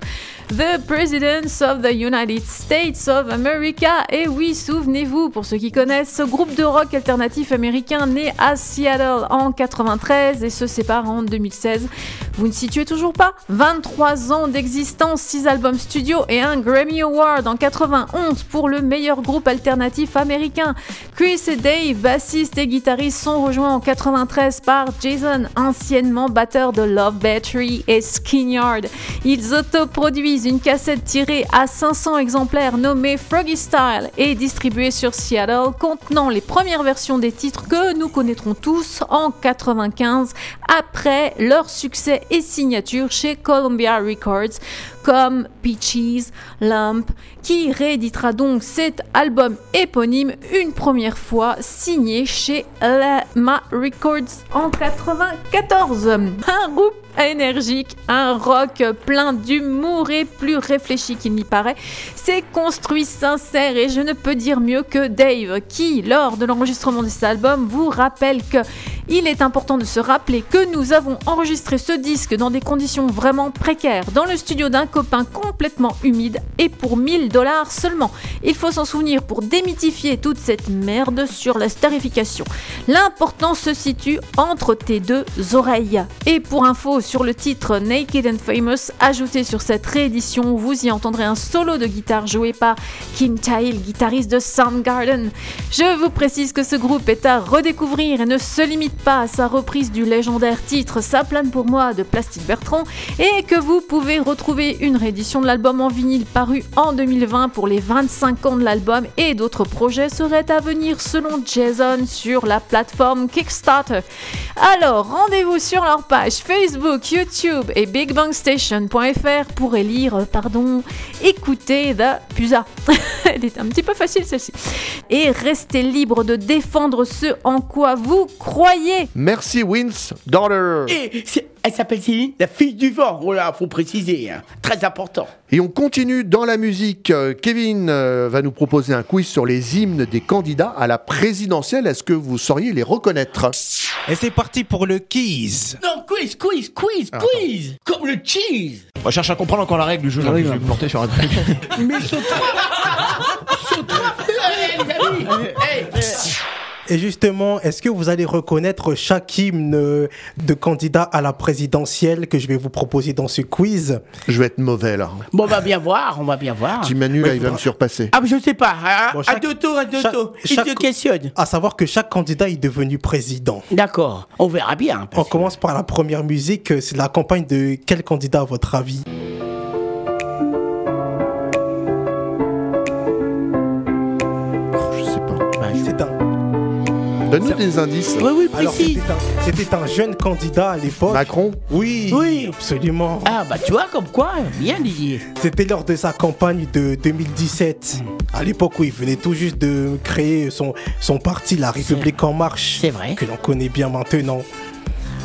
The Presidents of the United States of America. Et oui, souvenez-vous, pour ceux qui connaissent, ce groupe de rock alternatif américain né à Seattle en 93 et se sépare en 2016. Vous ne situez toujours pas 23 ans d'existence, 6 albums studio et un Grammy Award en 91 pour le meilleur groupe alternatif américain. Chris et Dave, bassistes et guitaristes, sont rejoints en 93 par Jason, anciennement batteur de Love Battery et Skinyard. Ils autoproduisent une cassette tirée à 500 exemplaires nommée Froggy Style et distribuée sur Seattle, contenant les premières versions des titres que nous connaîtrons tous en 95 après leur succès et signature chez Columbia Records comme Peaches, Lump, qui rééditera donc cet album éponyme une première fois signé chez Lama Records en 94. Un groupe énergique, un rock plein d'humour et plus réfléchi qu'il n'y paraît. C'est construit sincère et je ne peux dire mieux que Dave qui, lors de l'enregistrement de cet album, vous rappelle que Il est important de se rappeler que nous avons enregistré ce disque dans des conditions vraiment précaires, dans le studio d'un copain complètement humide et pour 1000 dollars seulement. Il faut s'en souvenir pour démythifier toute cette merde sur la starification. L'important se situe entre tes deux oreilles. Et pour info sur le titre Naked and Famous, ajouté sur cette réédition, vous y entendrez un solo de guitare joué par Kim Tail, guitariste de Soundgarden. Je vous précise que ce groupe est à redécouvrir et ne se limite pas à sa reprise du légendaire titre Ça plane pour moi de Plastic Bertrand et que vous pouvez retrouver une réédition de l'album en vinyle paru en 2020 pour les 25 ans de l'album et d'autres projets seraient à venir selon Jason sur la plateforme Kickstarter. Alors rendez-vous sur leur page Facebook, YouTube et BigBangStation.fr pour élire, pardon, écouter The Pusa. Elle est un petit peu facile celle-ci. Et restez libre de défendre ce en quoi vous croyez. Merci Wins, daughter. Et elle s'appelle Céline, la fille du vent. Oh là, faut préciser, hein. très important. Et on continue dans la musique. Euh, Kevin euh, va nous proposer un quiz sur les hymnes des candidats à la présidentielle. Est-ce que vous sauriez les reconnaître? Et c'est parti pour le quiz. Non, quiz, quiz, quiz, Ah, quiz, comme le cheese. On cherche à comprendre encore la règle du jeu. là, je vais me planter sur un truc. Mais saute les amis. Hey, Et justement, est-ce que vous allez reconnaître chaque hymne euh, de candidat à la présidentielle que je vais vous proposer dans ce quiz? Je vais être mauvais là. Bon, on va bien voir, on va bien voir. Petit Manu, là, il va me surpasser. Ah, mais je sais pas. hein. Bon, à deux tours, à deux chaque- tours. Il chaque- te questionne. À savoir que chaque candidat est devenu président. D'accord, on verra bien. On commence par la première musique. C'est la campagne de quel candidat à votre avis? Je sais pas. C'est un. Donne-nous des indices. Oui, oui, précis. c'était un, jeune candidat à l'époque. Macron Oui, Oui. absolument. Ah, bah tu vois, comme quoi, bien Didier. C'était lors de sa campagne de 2017. À l'époque où il venait tout juste de créer son, son parti, La République En Marche. C'est vrai. Que l'on connaît bien maintenant.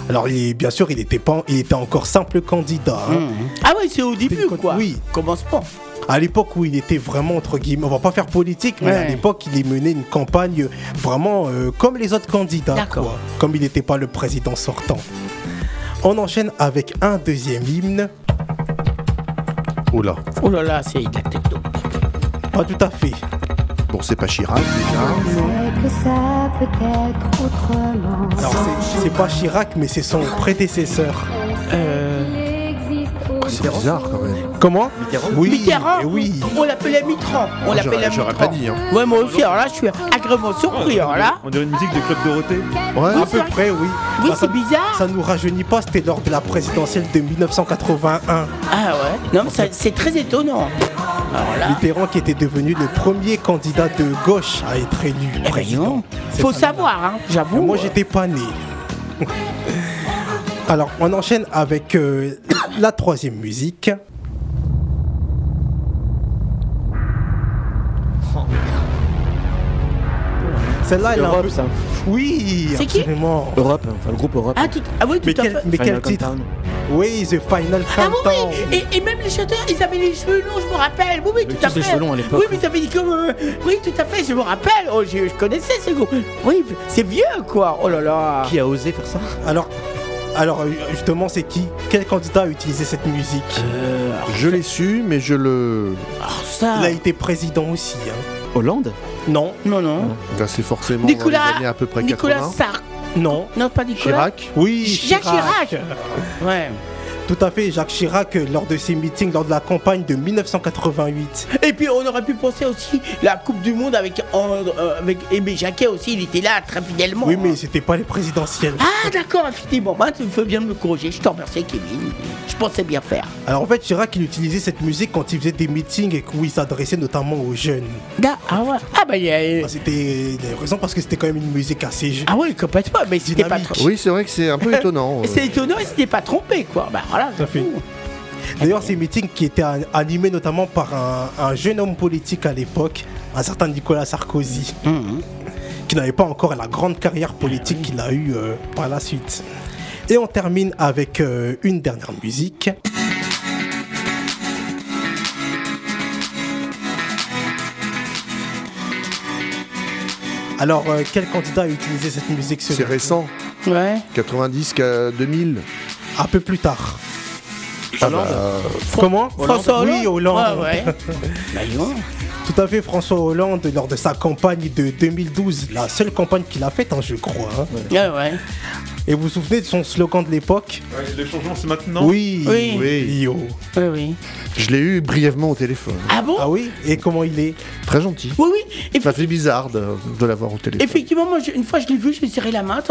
Alors, il bien sûr, il était, pas, il était encore simple candidat. hein. Mhm. Ah oui, c'est au début, quoi. oui. Commence pas. À l'époque où il était vraiment, entre guillemets, on va pas faire politique, mais à l'époque, il est mené une campagne vraiment euh, comme les autres candidats. Quoi. Comme il n'était pas le président sortant. On enchaîne avec un deuxième hymne. Oula. Oh là là, c'est de la tête d'eau. Pas tout à fait. Bon, c'est pas Chirac déjà. que ça peut être autrement. Alors, c'est- c'est pas Chirac, mais c'est son prédécesseur. Euh, C'est bizarre quand même. Comment Oui, Mitterrand eh oui. On l'appelait Mitterrand. On Ah, l'appelait j'aurais Mitterrand. pas dit, hein. Ouais, moi aussi. Alors là, je suis agréablement surpris. Alors là, On dirait une musique de Club Dorothée. Ouais. À peu près, oui. oui, Bah, c'est bizarre. ça nous rajeunit pas, c'était lors de la présidentielle de 1981. Ah ouais. Non, mais ça- c'est très étonnant. Alors là, Mitterrand qui était devenu le premier candidat de gauche à être élu eh ben, président. faut savoir, hein. J'avoue. Moi, j'étais pas né. Alors, on enchaîne avec euh, la troisième musique. Celle-là, elle est un Europe, peu... ça. Oui, C'est qui absolument. Europe, enfin le groupe Europe. Ah, tout... ah oui, tout Mais à quel, fait. mais quel Final titre Countdown. Oui, The Final Ah oui, Countdown. oui. Et, et même les chanteurs, ils avaient les cheveux longs, je me rappelle. Oui, oui, tout à tous les fait. cheveux longs à l'époque. Oui, mais ils avaient dit comme. euh, Oui, tout à fait, je me rappelle. Oh, je, je connaissais ce groupe. Oui, c'est vieux, quoi. Oh là là. Qui a osé faire ça? Alors, alors euh, justement, c'est qui Quel candidat a utilisé cette musique Euh, Je l'ai su, mais je le. alors ça. Il a été président aussi. hein. Hollande Non, Non, non. Là, c'est forcément dans Nicolas. les années à peu près Nicolas 80. Sark. non. Non, pas Nicolas. Chirac. Oui, Jacques Chirac. Ouais. Tout à fait, Jacques Chirac, euh, lors de ses meetings, lors de la campagne de 1988. Et puis on aurait pu penser aussi la Coupe du Monde avec, euh, avec Aimé Jacquet aussi, il était là très fidèlement. Oui, mais c'était pas les présidentielles. Ah d'accord, effectivement. Bah, tu fais bien me corriger. Je t'en remercie, Kevin. Je pensais bien faire. Alors en fait, Chirac, il utilisait cette musique quand il faisait des meetings et où il s'adressait notamment aux jeunes. Da- Ah ouais. Ah bah il y a- Ah, C'était il avait raison parce que c'était quand même une musique assez jeune. Ah oui, complètement. Mais c'était pas trop. Oui, c'est vrai que c'est un peu étonnant. euh. C'est étonnant, il s'était pas trompé quoi. Bah voilà. Tout à fait. D'ailleurs, ces meetings qui étaient an- animés notamment par un, un jeune homme politique à l'époque, un certain Nicolas Sarkozy, Mhm. qui n'avait pas encore la grande carrière politique qu'il a eue euh, par la suite. Et on termine avec euh, une dernière musique. Alors, euh, quel candidat a utilisé cette musique C'est récent. Ouais. 90 qu'à 2000. Un peu plus tard. Ah bah, Comment François Oui, Hollande Hollande. Ouais, ouais. Bah. Tout à fait, François Hollande, lors de sa campagne de 2012, la seule campagne qu'il a faite, hein, je crois. hein. Ouais, ouais. Et vous vous souvenez de son slogan de l'époque? Le changement, c'est maintenant? Oui, Oui. Oui. Yo. Oui, oui. Je l'ai eu brièvement au téléphone. Ah bon? Ah oui? Et comment il est? Très gentil. Oui, oui. Ça fait bizarre de, de l'avoir au téléphone. Effectivement, moi, je- une fois, je l'ai vu, je lui ai serré la main,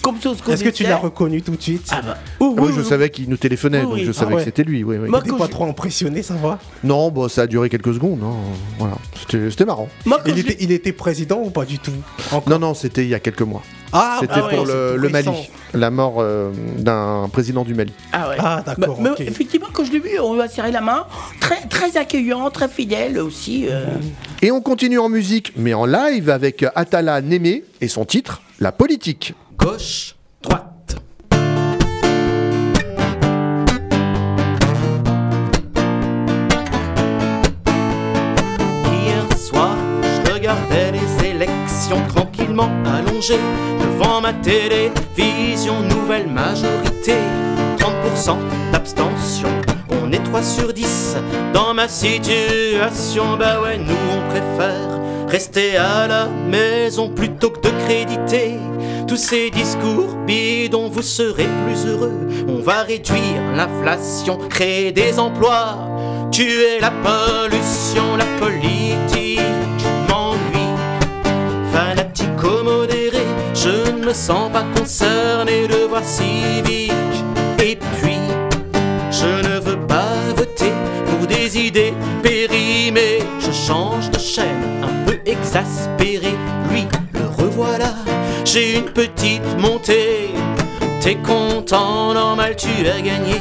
comme ça, Est-ce que tu l'as reconnu tout de suite? Ah bah, oui, Ah oui, oui, je oui. savais qu'il nous téléphonait, Oui, donc oui. je savais Ah ouais. que c'était lui. Oui, oui. Moi, T'es quand pas je- trop impressionné, ça va? Non, bon, ça a duré quelques secondes. hein. Voilà, c'était c'était marrant. Moi, il était, il était président ou pas du tout? Encore Non, non, c'était il y a quelques mois. Ah, C'était ah ouais, pour le, Mali, la mort euh, d'un président du Mali. Ah ouais. Ah, d'accord, Bah, effectivement, quand je l'ai vu, on lui a serré la main. Très, très accueillant, très fidèle aussi. euh. Et on continue en musique, mais en live avec Atala Némé et son titre, La politique. Gauche, droite. Hier soir, je regardais les élections allongé devant ma télévision. Nouvelle majorité, 30% d'abstention. On est 3 sur 10 dans ma situation. Bah ouais, nous on préfère rester à la maison plutôt que de créditer tous ces discours bidons. Vous serez plus heureux. On va réduire l'inflation, créer des emplois, tuer la pollution, la politique. Me sens pas concerné de voir civique. Et puis, je ne veux pas voter pour des idées périmées. Je change de chaîne, un peu exaspéré. Lui, le revoilà, j'ai une petite montée. T'es content, normal, tu as gagné.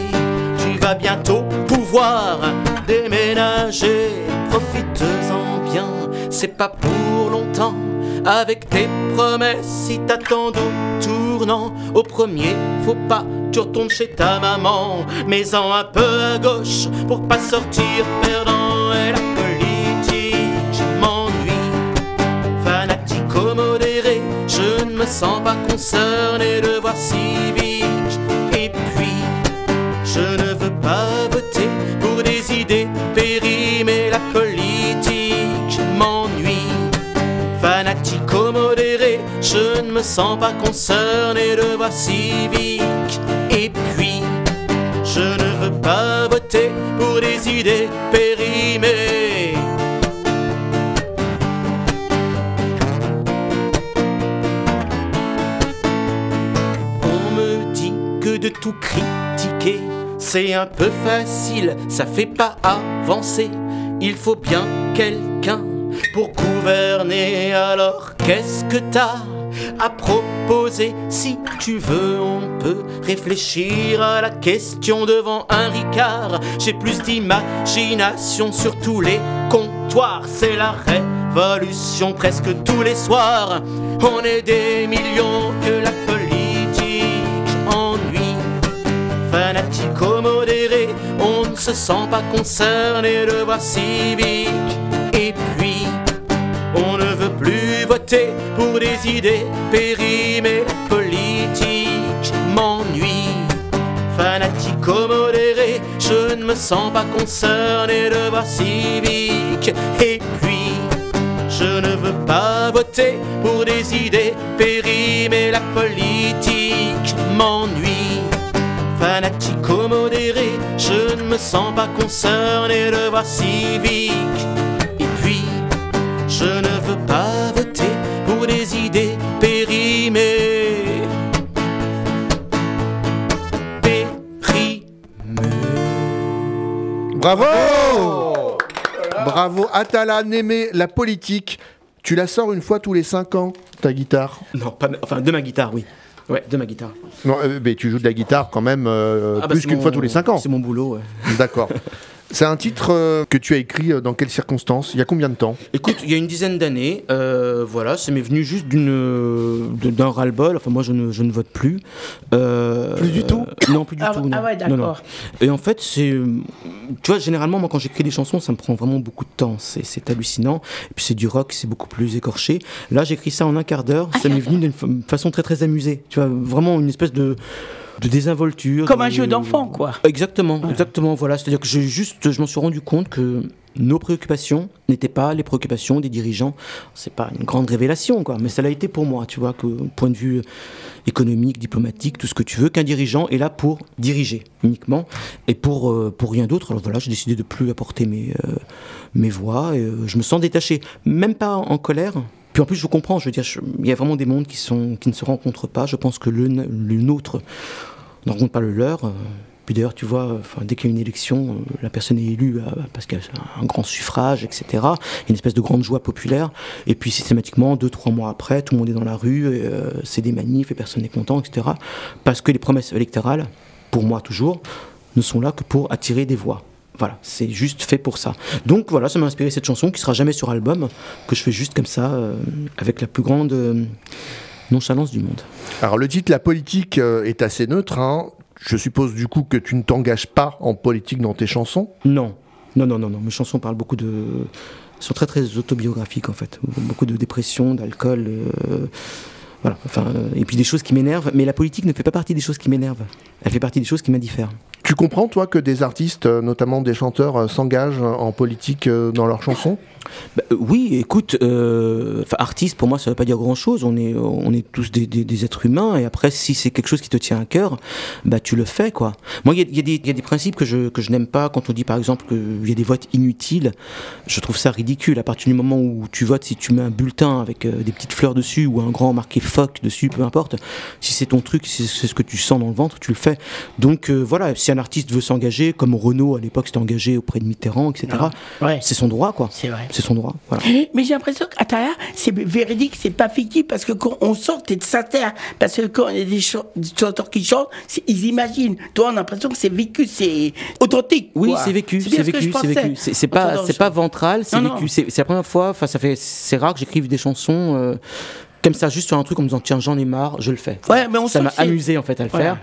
Tu vas bientôt pouvoir déménager. Profites-en bien, c'est pas pour longtemps. Avec tes promesses, si t'attends au tournant, au premier, faut pas, tu retournes chez ta maman. Mais en un peu à gauche, pour pas sortir perdant. Et la politique, je m'ennuie fanatico-modéré, je ne me sens pas concerné de voir civique. Et puis, je ne veux pas voter pour des idées périmées. La politique je ne me sens pas concerné de voir civique. Et puis, je ne veux pas voter pour des idées périmées. On me dit que de tout critiquer, c'est un peu facile, ça fait pas avancer. Il faut bien quelqu'un pour gouverner. Alors qu'est-ce que t'as à proposer Si tu veux, on peut réfléchir à la question devant un Ricard. J'ai plus d'imagination sur tous les comptoirs. C'est la révolution presque tous les soirs. On est des millions que la politique ennuie fanatico-modéré, on ne se sent pas concerné de voir civique. Et puis, on ne veut voter pour des idées périmées. La politique m'ennuie. Fanatico-modéré, je ne me sens pas concerné de voir civique. Et puis, je ne veux pas voter pour des idées périmées. La politique m'ennuie fanatico-modéré, je ne me sens pas concerné de voir civique. Et puis, je ne Bravo Bravo Atala Némé, la politique. Tu la sors une fois tous les 5 ans, ta guitare Non, pas, enfin de ma guitare, oui. Ouais, de ma guitare. Non, euh, mais tu joues de la guitare quand même euh, Ah bah, plus qu'une mon- fois tous les 5 ans. C'est mon boulot, ouais. D'accord. C'est un titre euh, que tu as écrit euh, dans quelles circonstances? Il y a combien de temps? Écoute, il y a une dizaine d'années, euh, voilà, ça m'est venu juste d'une, d'un ras-le-bol. Enfin, moi, je ne, je ne vote plus. plus du tout? Non, plus du Ah, tout. ah non. ouais, Non, non. d'accord. Et en fait, c'est, tu vois, généralement, moi, quand j'écris des chansons, ça me prend vraiment beaucoup de temps. C'est, c'est hallucinant. Et puis, c'est du rock, c'est beaucoup plus écorché. Là, j'écris ça en un quart d'heure. Ça m'est venu d'une fa- façon très, très amusée. Tu vois, vraiment une espèce de de désinvolture. Comme un jeu d'enfant, quoi. Exactement, exactement. Voilà, c'est-à-dire que j'ai juste, je m'en suis rendu compte que nos préoccupations n'étaient pas les préoccupations des dirigeants. C'est pas une grande révélation, quoi, mais ça l'a été pour moi. Tu vois que, point de vue économique, diplomatique, tout ce que tu veux, qu'un dirigeant est là pour diriger uniquement et pour euh, pour rien d'autre. Alors voilà, j'ai décidé de plus apporter mes euh, mes voix. Et, euh, je me sens détaché, même pas en colère. Puis en plus, je vous comprends. Je veux dire, il y a vraiment des mondes qui ne se rencontrent pas. Je pense que le, nôtre ne rencontre pas le leur. euh, Puis d'ailleurs, tu vois, dès qu'il y a une élection, euh, la personne est élue euh, parce qu'il y a un grand suffrage, etc. Il y a une espèce de grande joie populaire. Et puis systématiquement, deux, trois mois après, tout le monde est dans la rue, c'est des manifs et personne n'est content, etc. Parce que les promesses électorales, pour moi toujours, ne sont là que pour attirer des voix. Voilà, c'est juste fait pour ça. Donc voilà, ça m'a inspiré cette chanson qui sera jamais sur album, que je fais juste comme ça, euh, avec la plus grande euh, nonchalance du monde. Alors le titre La politique euh, est assez neutre. hein. Je suppose du coup que tu ne t'engages pas en politique dans tes chansons? Non, non, non, non, non. Mes chansons parlent beaucoup de. sont très très autobiographiques en fait. Beaucoup de dépression, d'alcool. euh, Voilà. Enfin, euh, et puis des choses qui m'énervent. Mais la politique ne fait pas partie des choses qui m'énervent. Elle fait partie des choses qui m'indiffèrent. Tu comprends toi que des artistes, euh, notamment des chanteurs, euh, s'engagent en politique euh, dans leurs chansons? Bah, euh, oui, écoute, euh, artiste pour moi ça veut pas dire grand chose. On est, on est tous des, êtres humains et après si c'est quelque chose qui te tient à cœur, bah tu le fais quoi. Moi il y a, des- principes que je, que je n'aime pas quand on dit par exemple qu'il y a des votes inutiles. Je trouve ça ridicule. À partir du moment où tu votes, si tu mets un bulletin avec euh, des petites fleurs dessus ou un grand marqué fuck dessus, peu importe. Si c'est ton truc, si c'est ce que tu sens dans le ventre, tu le fais. Donc euh, voilà, un artiste veut s'engager, comme Renault à l'époque s'était engagé auprès de Mitterrand, etc. C'est son droit quoi. C'est vrai. C'est son droit. Voilà. Mais j'ai l'impression qu'Atala, c'est véridique, c'est pas fictif, parce que quand on sort, t'es sincère. Parce que quand il y a des, ch- des chanteurs qui chantent, ils imaginent. Toi, on a l'impression que c'est vécu, c'est authentique. Oui, c'est vécu, c'est vécu, c'est vécu. C'est pas, c'est pas ventral, c'est vécu. C'est la première fois. Enfin, ça fait, c'est rare que j'écrive des chansons euh, comme ça, juste sur un truc en me disant tiens, j'en ai marre, je le fais. Ouais, mais on ça m'a amusé en fait à le faire.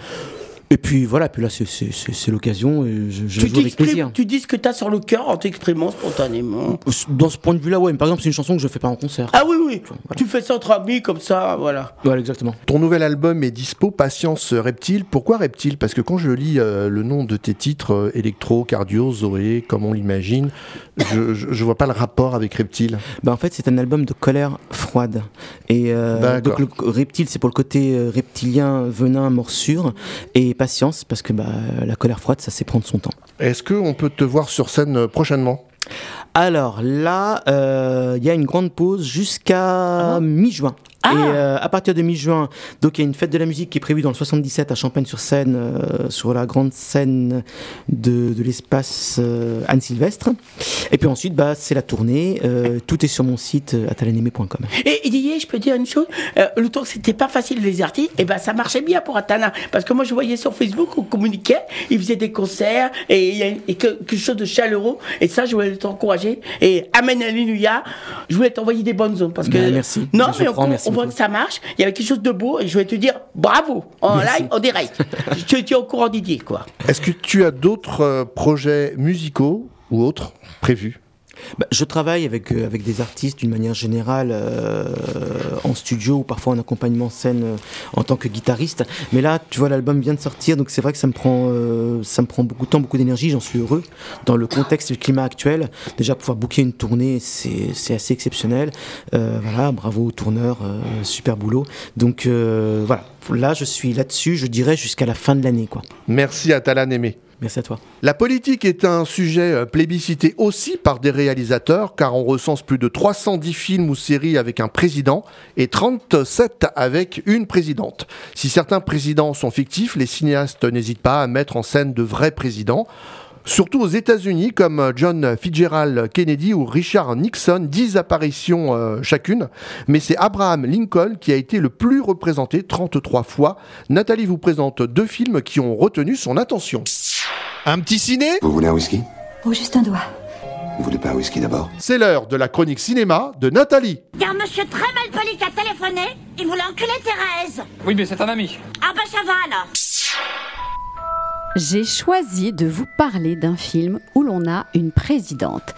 Et puis voilà, puis là c'est- l'occasion et je, je Tu joue avec t'exprimes, plaisir. tu dis ce que t'as sur le cœur en t'exprimant spontanément. Dans ce point de vue-là, ouais. mais Par exemple, c'est une chanson que je fais pas en concert. Ah oui, oui. Tu fais ça entre amis comme ça, voilà. Voilà, exactement. Ton nouvel album est dispo, Patience Reptile. Pourquoi Reptile? Parce que quand je lis euh, le nom de tes titres, euh, Electro, Cardio, Zoé, comme on l'imagine, je, je, je vois pas le rapport avec Reptile. Bah en fait, c'est un album de colère froide. Et euh, D'accord. donc le reptile, c'est pour le côté euh, reptilien, venin, morsure, et patience, parce que bah, la colère froide, ça c'est prendre son temps. Est-ce qu'on peut te voir sur scène euh, prochainement? Alors là, euh, il y a une grande pause jusqu'à mi-juin. Et euh, à partir de mi-juin, donc il y a une fête de la musique qui est prévue dans le 77 à Champagne-sur-Seine, euh, sur la grande scène de, de l'espace euh, Anne-Sylvestre. Et puis ensuite, bah, c'est la tournée. Tout est sur mon site atalanémé.com. Et Didier, je peux dire une chose, le temps que c'était pas facile les artistes, et ben ça marchait bien pour Atana, parce que moi je voyais sur Facebook, on communiquait, il faisait des concerts, et il y a et que- quelque chose de chaleureux, et ça je voulais t'encourager, et Amen Alléluia, je voulais t'envoyer des bonnes zones, parce que... Ben, merci. Non, Je mais on, merci voit que ça marche, il y avait quelque chose de beau, et je vais te dire bravo, en Merci. live, en direct. tu, tu es au courant Didier, quoi. Est-ce que tu as d'autres euh, projets musicaux ou autres prévus? Bah, je travaille avec, euh, avec des artistes d'une manière générale euh, en studio ou parfois en accompagnement scène euh, en tant que guitariste. Mais là, tu vois, l'album vient de sortir, donc c'est vrai que ça me prend, ça me prend beaucoup de temps, beaucoup d'énergie. J'en suis heureux. Dans le contexte et le climat actuel, déjà pouvoir booker une tournée, c'est assez exceptionnel. Voilà, bravo aux tourneurs, super boulot. Donc voilà, là, je suis là-dessus, je dirais jusqu'à la fin de l'année. Merci à Talan Aimé. Merci à toi. La politique est un sujet euh, plébiscité aussi par des réalisateurs, car on recense plus de 310 films ou séries avec un président et 37 avec une présidente. Si certains présidents sont fictifs, les cinéastes n'hésitent pas à mettre en scène de vrais présidents. Surtout aux États-Unis, comme John Fitzgerald Kennedy ou Richard Nixon, 10 apparitions euh, chacune. Mais c'est Abraham Lincoln qui a été le plus représenté, 33 fois. Nathalie vous présente deux films qui ont retenu son attention. Un petit ciné? Vous voulez un whisky? Oh, juste un doigt. Vous voulez pas un whisky d'abord? C'est l'heure de la chronique cinéma de Nathalie. Car monsieur très mal poli qui a téléphoné, il voulait enculer Thérèse. Oui, mais c'est un ami. Ah bah ça va alors. J'ai choisi de vous parler d'un film où l'on a une présidente.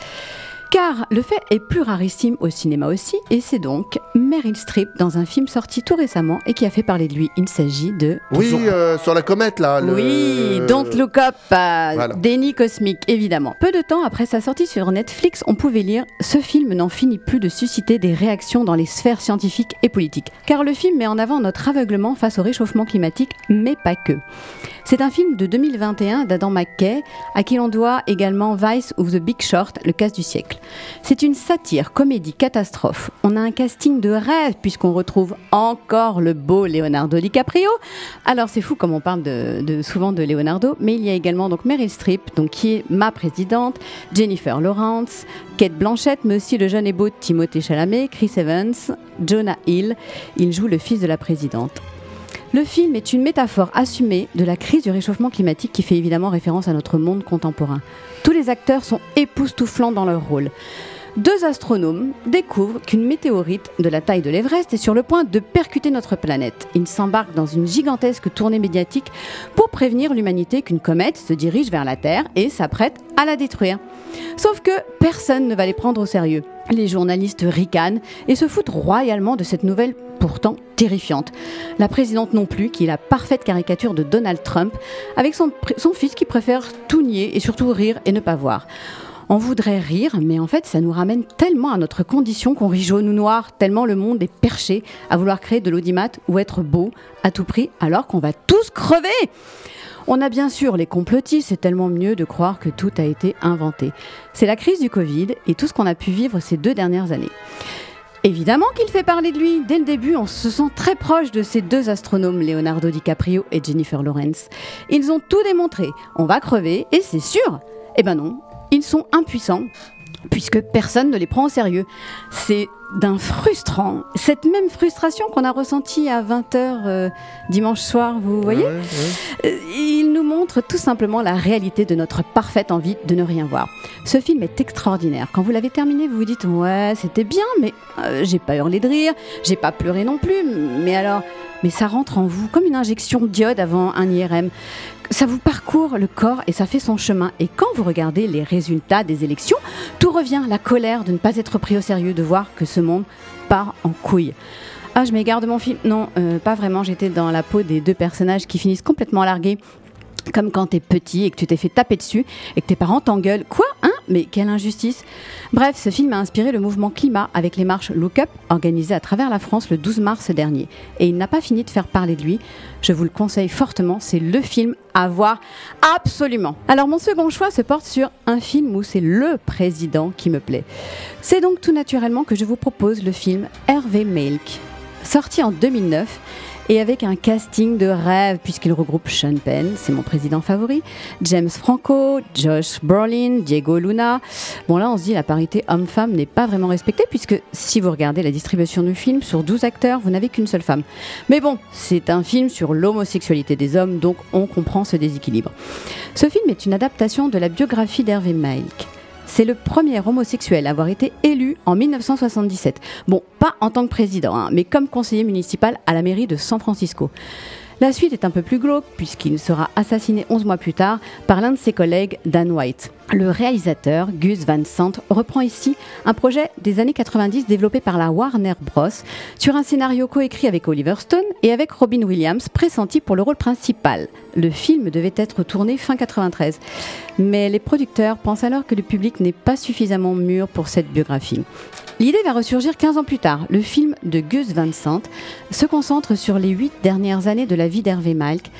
Car le fait est plus rarissime au cinéma aussi, et c'est donc Meryl Streep dans un film sorti tout récemment et qui a fait parler de lui. Il s'agit de... Oui, euh, sur la comète là. le- Oui, Don't Look Up, euh, Voilà. déni cosmique, évidemment. Peu de temps après sa sortie sur Netflix, on pouvait lire Ce film n'en finit plus de susciter des réactions dans les sphères scientifiques et politiques. Car le film met en avant notre aveuglement face au réchauffement climatique, mais pas que. C'est un film de 2021 d'Adam McKay, à qui l'on doit également Vice ou The Big Short, le casse du siècle. C'est une satire, comédie, catastrophe. On a un casting de rêve puisqu'on retrouve encore le beau Leonardo DiCaprio. Alors c'est fou comme on parle souvent de Leonardo, mais il y a également donc Meryl Streep, donc qui est ma présidente, Jennifer Lawrence, Kate Blanchett, mais aussi le jeune et beau Timothée Chalamet, Chris Evans, Jonah Hill. Il joue le fils de la présidente. Le film est une métaphore assumée de la crise du réchauffement climatique qui fait évidemment référence à notre monde contemporain. Tous les acteurs sont époustouflants dans leur rôle. Deux astronomes découvrent qu'une météorite de la taille de l'Everest est sur le point de percuter notre planète. Ils s'embarquent dans une gigantesque tournée médiatique pour prévenir l'humanité qu'une comète se dirige vers la Terre et s'apprête à la détruire. Sauf que personne ne va les prendre au sérieux. Les journalistes ricanent et se foutent royalement de cette nouvelle pourtant terrifiante. La présidente non plus, qui est la parfaite caricature de Donald Trump, avec son, fils qui préfère tout nier et surtout rire et ne pas voir. On voudrait rire, mais en fait, ça nous ramène tellement à notre condition qu'on rit jaune ou noir, tellement le monde est perché à vouloir créer de l'audimat ou être beau à tout prix, alors qu'on va tous crever. On a bien sûr les complotistes, c'est tellement mieux de croire que tout a été inventé. C'est la crise du Covid et tout ce qu'on a pu vivre ces deux dernières années. Évidemment qu'il fait parler de lui. Dès le début, on se sent très proche de ces deux astronomes, Leonardo DiCaprio et Jennifer Lawrence. Ils ont tout démontré. On va crever, et c'est sûr. Eh ben non, ils sont impuissants, puisque personne ne les prend au sérieux. C'est d'un frustrant. Cette même frustration qu'on a ressentie à 20h dimanche soir, vous voyez Euh, Il nous montre tout simplement la réalité de notre parfaite envie de ne rien voir. Ce film est extraordinaire. Quand vous l'avez terminé, vous vous dites ouais, c'était bien, mais euh, j'ai pas hurlé de rire, j'ai pas pleuré non plus. Mais alors, mais ça rentre en vous comme une injection d'iode avant un IRM. Ça vous parcourt le corps et ça fait son chemin. Et quand vous regardez les résultats des élections, tout revient la colère de ne pas être pris au sérieux, de voir que ce monde part en couille. Ah, je m'égare mon film. Non, euh, pas vraiment. J'étais dans la peau des deux personnages qui finissent complètement largués. Comme quand t'es petit et que tu t'es fait taper dessus et que tes parents t'engueulent. Quoi Hein? Mais quelle injustice Bref, ce film a inspiré le mouvement climat avec les marches Look Up organisées à travers la France le 12 mars dernier. Et il n'a pas fini de faire parler de lui. Je vous le conseille fortement, c'est le film à voir absolument. Alors mon second choix se porte sur un film où c'est le président qui me plaît. C'est donc tout naturellement que je vous propose le film Hervé Milk, sorti en 2009 et avec un casting de rêve puisqu'il regroupe Sean Penn, c'est mon président favori, James Franco, Josh Brolin, Diego Luna. Bon là on se dit la parité homme-femme n'est pas vraiment respectée puisque si vous regardez la distribution du film sur 12 acteurs, vous n'avez qu'une seule femme. Mais bon, c'est un film sur l'homosexualité des hommes donc on comprend ce déséquilibre. Ce film est une adaptation de la biographie d'Hervé Milk. C'est le premier homosexuel à avoir été élu en 1977. Bon, pas en tant que président, hein, mais comme conseiller municipal à la mairie de San Francisco. La suite est un peu plus glauque puisqu'il sera assassiné 11 mois plus tard par l'un de ses collègues, Dan White. Le réalisateur, Gus Van Sant, reprend ici un projet des années 90 développé par la Warner Bros. sur un scénario coécrit avec Oliver Stone et avec Robin Williams, pressenti pour le rôle principal. Le film devait être tourné fin 93. Mais les producteurs pensent alors que le public n'est pas suffisamment mûr pour cette biographie. L'idée va ressurgir 15 ans plus tard. Le film de Gus Van Sant se concentre sur les huit dernières années de la vie d'Hervé Malk,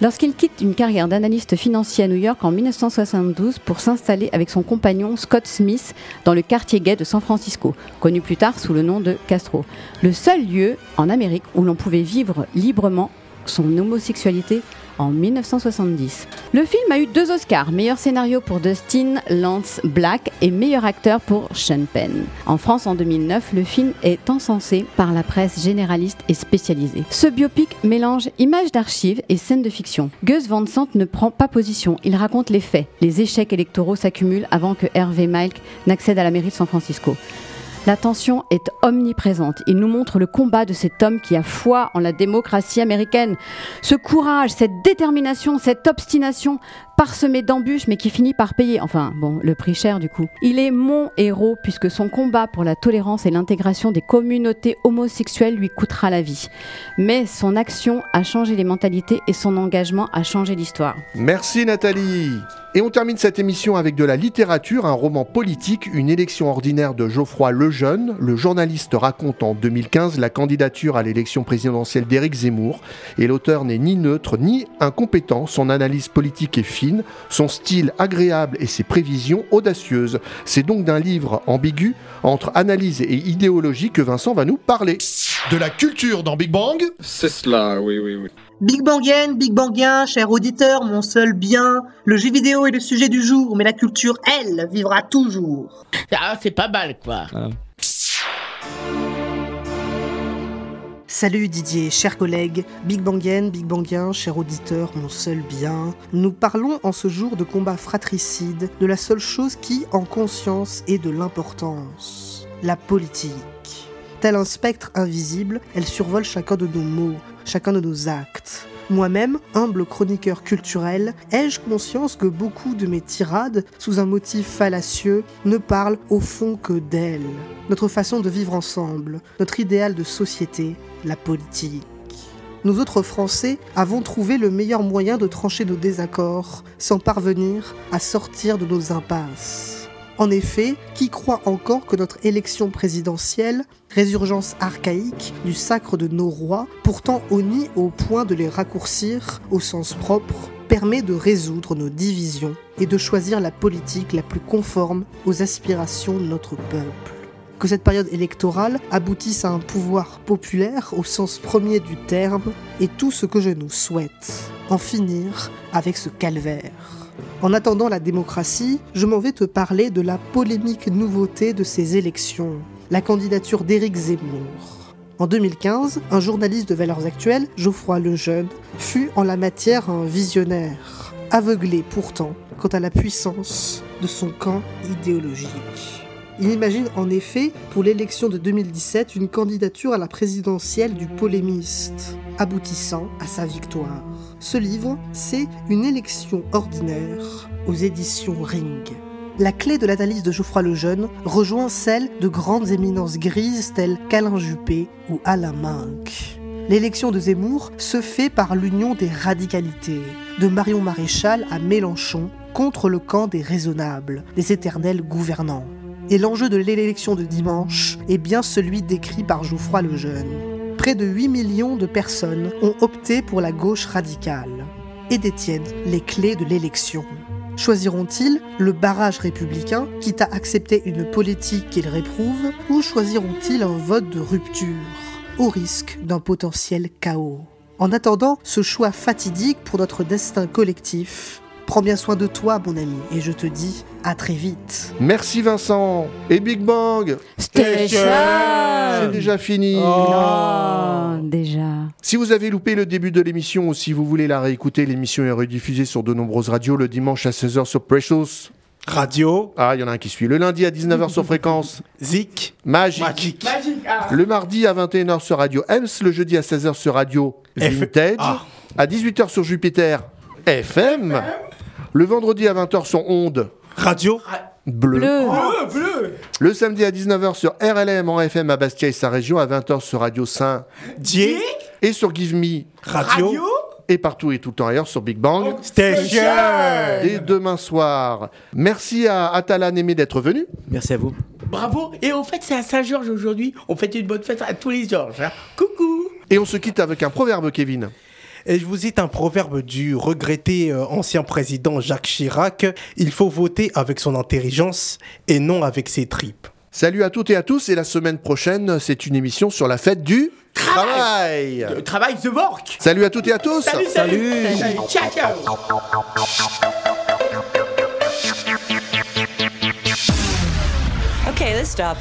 lorsqu'il quitte une carrière d'analyste financier à New York en 1972 pour s'installer avec son compagnon Scott Smith dans le quartier gay de San Francisco, connu plus tard sous le nom de Castro. Le seul lieu en Amérique où l'on pouvait vivre librement son homosexualité en 1970. Le film a eu deux Oscars, meilleur scénario pour Dustin Lance Black et meilleur acteur pour Sean Penn. En France en 2009, le film est encensé par la presse généraliste et spécialisée. Ce biopic mélange images d'archives et scènes de fiction. Gus Van Sant ne prend pas position, il raconte les faits. Les échecs électoraux s'accumulent avant que Hervé Milk n'accède à la mairie de San Francisco. La tension est omniprésente. Il nous montre le combat de cet homme qui a foi en la démocratie américaine. Ce courage, cette détermination, cette obstination parsemée d'embûches mais qui finit par payer, enfin bon, le prix cher du coup. Il est mon héros puisque son combat pour la tolérance et l'intégration des communautés homosexuelles lui coûtera la vie. Mais son action a changé les mentalités et son engagement a changé l'histoire. Merci Nathalie. Et on termine cette émission avec de la littérature, un roman politique, une élection ordinaire de Geoffroy Lejeune. Le journaliste raconte en 2015 la candidature à l'élection présidentielle d'Éric Zemmour. Et l'auteur n'est ni neutre ni incompétent. Son analyse politique est fine, son style agréable et ses prévisions audacieuses. C'est donc d'un livre ambigu entre analyse et idéologie que Vincent va nous parler. De la culture dans Big Bang? C'est cela, oui, oui, oui. Big Bangien, Big Bangien, cher auditeur, mon seul bien. Le jeu vidéo est le sujet du jour, mais la culture, elle, vivra toujours. Ah, c'est pas mal, quoi. Salut Didier, chers collègues, Big Bangien, Big Bangien, cher auditeur, mon seul bien. Nous parlons en ce jour de combat fratricide, de la seule chose qui, en conscience, est de l'importance. La politique. Tel un spectre invisible, elle survole chacun de nos mots, chacun de nos actes. Moi-même, humble chroniqueur culturel, ai-je conscience que beaucoup de mes tirades, sous un motif fallacieux, ne parlent au fond que d'elle, notre façon de vivre ensemble, notre idéal de société, la politique. Nous autres Français avons trouvé le meilleur moyen de trancher nos désaccords sans parvenir à sortir de nos impasses. En effet, qui croit encore que notre élection présidentielle, résurgence archaïque du sacre de nos rois, pourtant honnie au point de les raccourcir au sens propre, permet de résoudre nos divisions et de choisir la politique la plus conforme aux aspirations de notre peuple que cette période électorale aboutisse à un pouvoir populaire au sens premier du terme est tout ce que je nous souhaite. En finir avec ce calvaire. En attendant la démocratie, je m'en vais te parler de la polémique nouveauté de ces élections, la candidature d'Éric Zemmour. En 2015, un journaliste de Valeurs Actuelles, Geoffroy Lejeune, fut en la matière un visionnaire, aveuglé pourtant quant à la puissance de son camp idéologique. Il imagine en effet pour l'élection de 2017 une candidature à la présidentielle du polémiste, aboutissant à sa victoire. Ce livre, c'est Une élection ordinaire aux éditions Ring. La clé de l'analyse de Geoffroy Lejeune rejoint celle de grandes éminences grises telles qu'Alain Juppé ou Alain Minck. L'élection de Zemmour se fait par l'union des radicalités, de Marion Maréchal à Mélenchon, contre le camp des raisonnables, des éternels gouvernants. Et l'enjeu de l'élection de dimanche est bien celui décrit par Geoffroy Lejeune. Près de 8 millions de personnes ont opté pour la gauche radicale et détiennent les clés de l'élection. Choisiront-ils le barrage républicain, quitte à accepter une politique qu'ils réprouvent, ou choisiront-ils un vote de rupture, au risque d'un potentiel chaos? En attendant ce choix fatidique pour notre destin collectif, Prends bien soin de toi, mon ami, et je te dis à très vite. Merci Vincent et Big Bang. Station C'est déjà fini. Oh, déjà. Si vous avez loupé le début de l'émission ou si vous voulez la réécouter, l'émission est rediffusée sur de nombreuses radios le dimanche à 16h sur Precious. Radio. Ah, il y en a un qui suit. Le lundi à 19h sur fréquence. Zik. Magique. Magique. Le mardi à 21h sur Radio Ems. Le jeudi à 16h sur Radio Vintage. Ah. À 18h sur Jupiter FM. Le vendredi à 20h sur Onde. Radio. Bleu. Bleu. bleu. Le samedi à 19h sur RLM en FM à Bastia et sa région, à 20h sur Radio Saint Dié. et sur Give Me Radio. et partout et tout le temps ailleurs sur Big Bang. Station. Et demain soir. Merci à Atalan Aimé d'être venu. Merci à vous. Bravo. Et au fait, c'est à Saint-Georges aujourd'hui. On fête une bonne fête à tous les Georges. hein. Coucou. Et on se quitte avec un proverbe, Kevin. Et je vous cite un proverbe du regretté euh, ancien président Jacques Chirac. Il faut voter avec son intelligence et non avec ses tripes. Salut à toutes et à tous. Et la semaine prochaine, c'est une émission sur la fête du... Travail. De travail The Work. Salut à toutes et à tous. Salut, salut. Salut, Ciao, ciao. Okay, let's stop.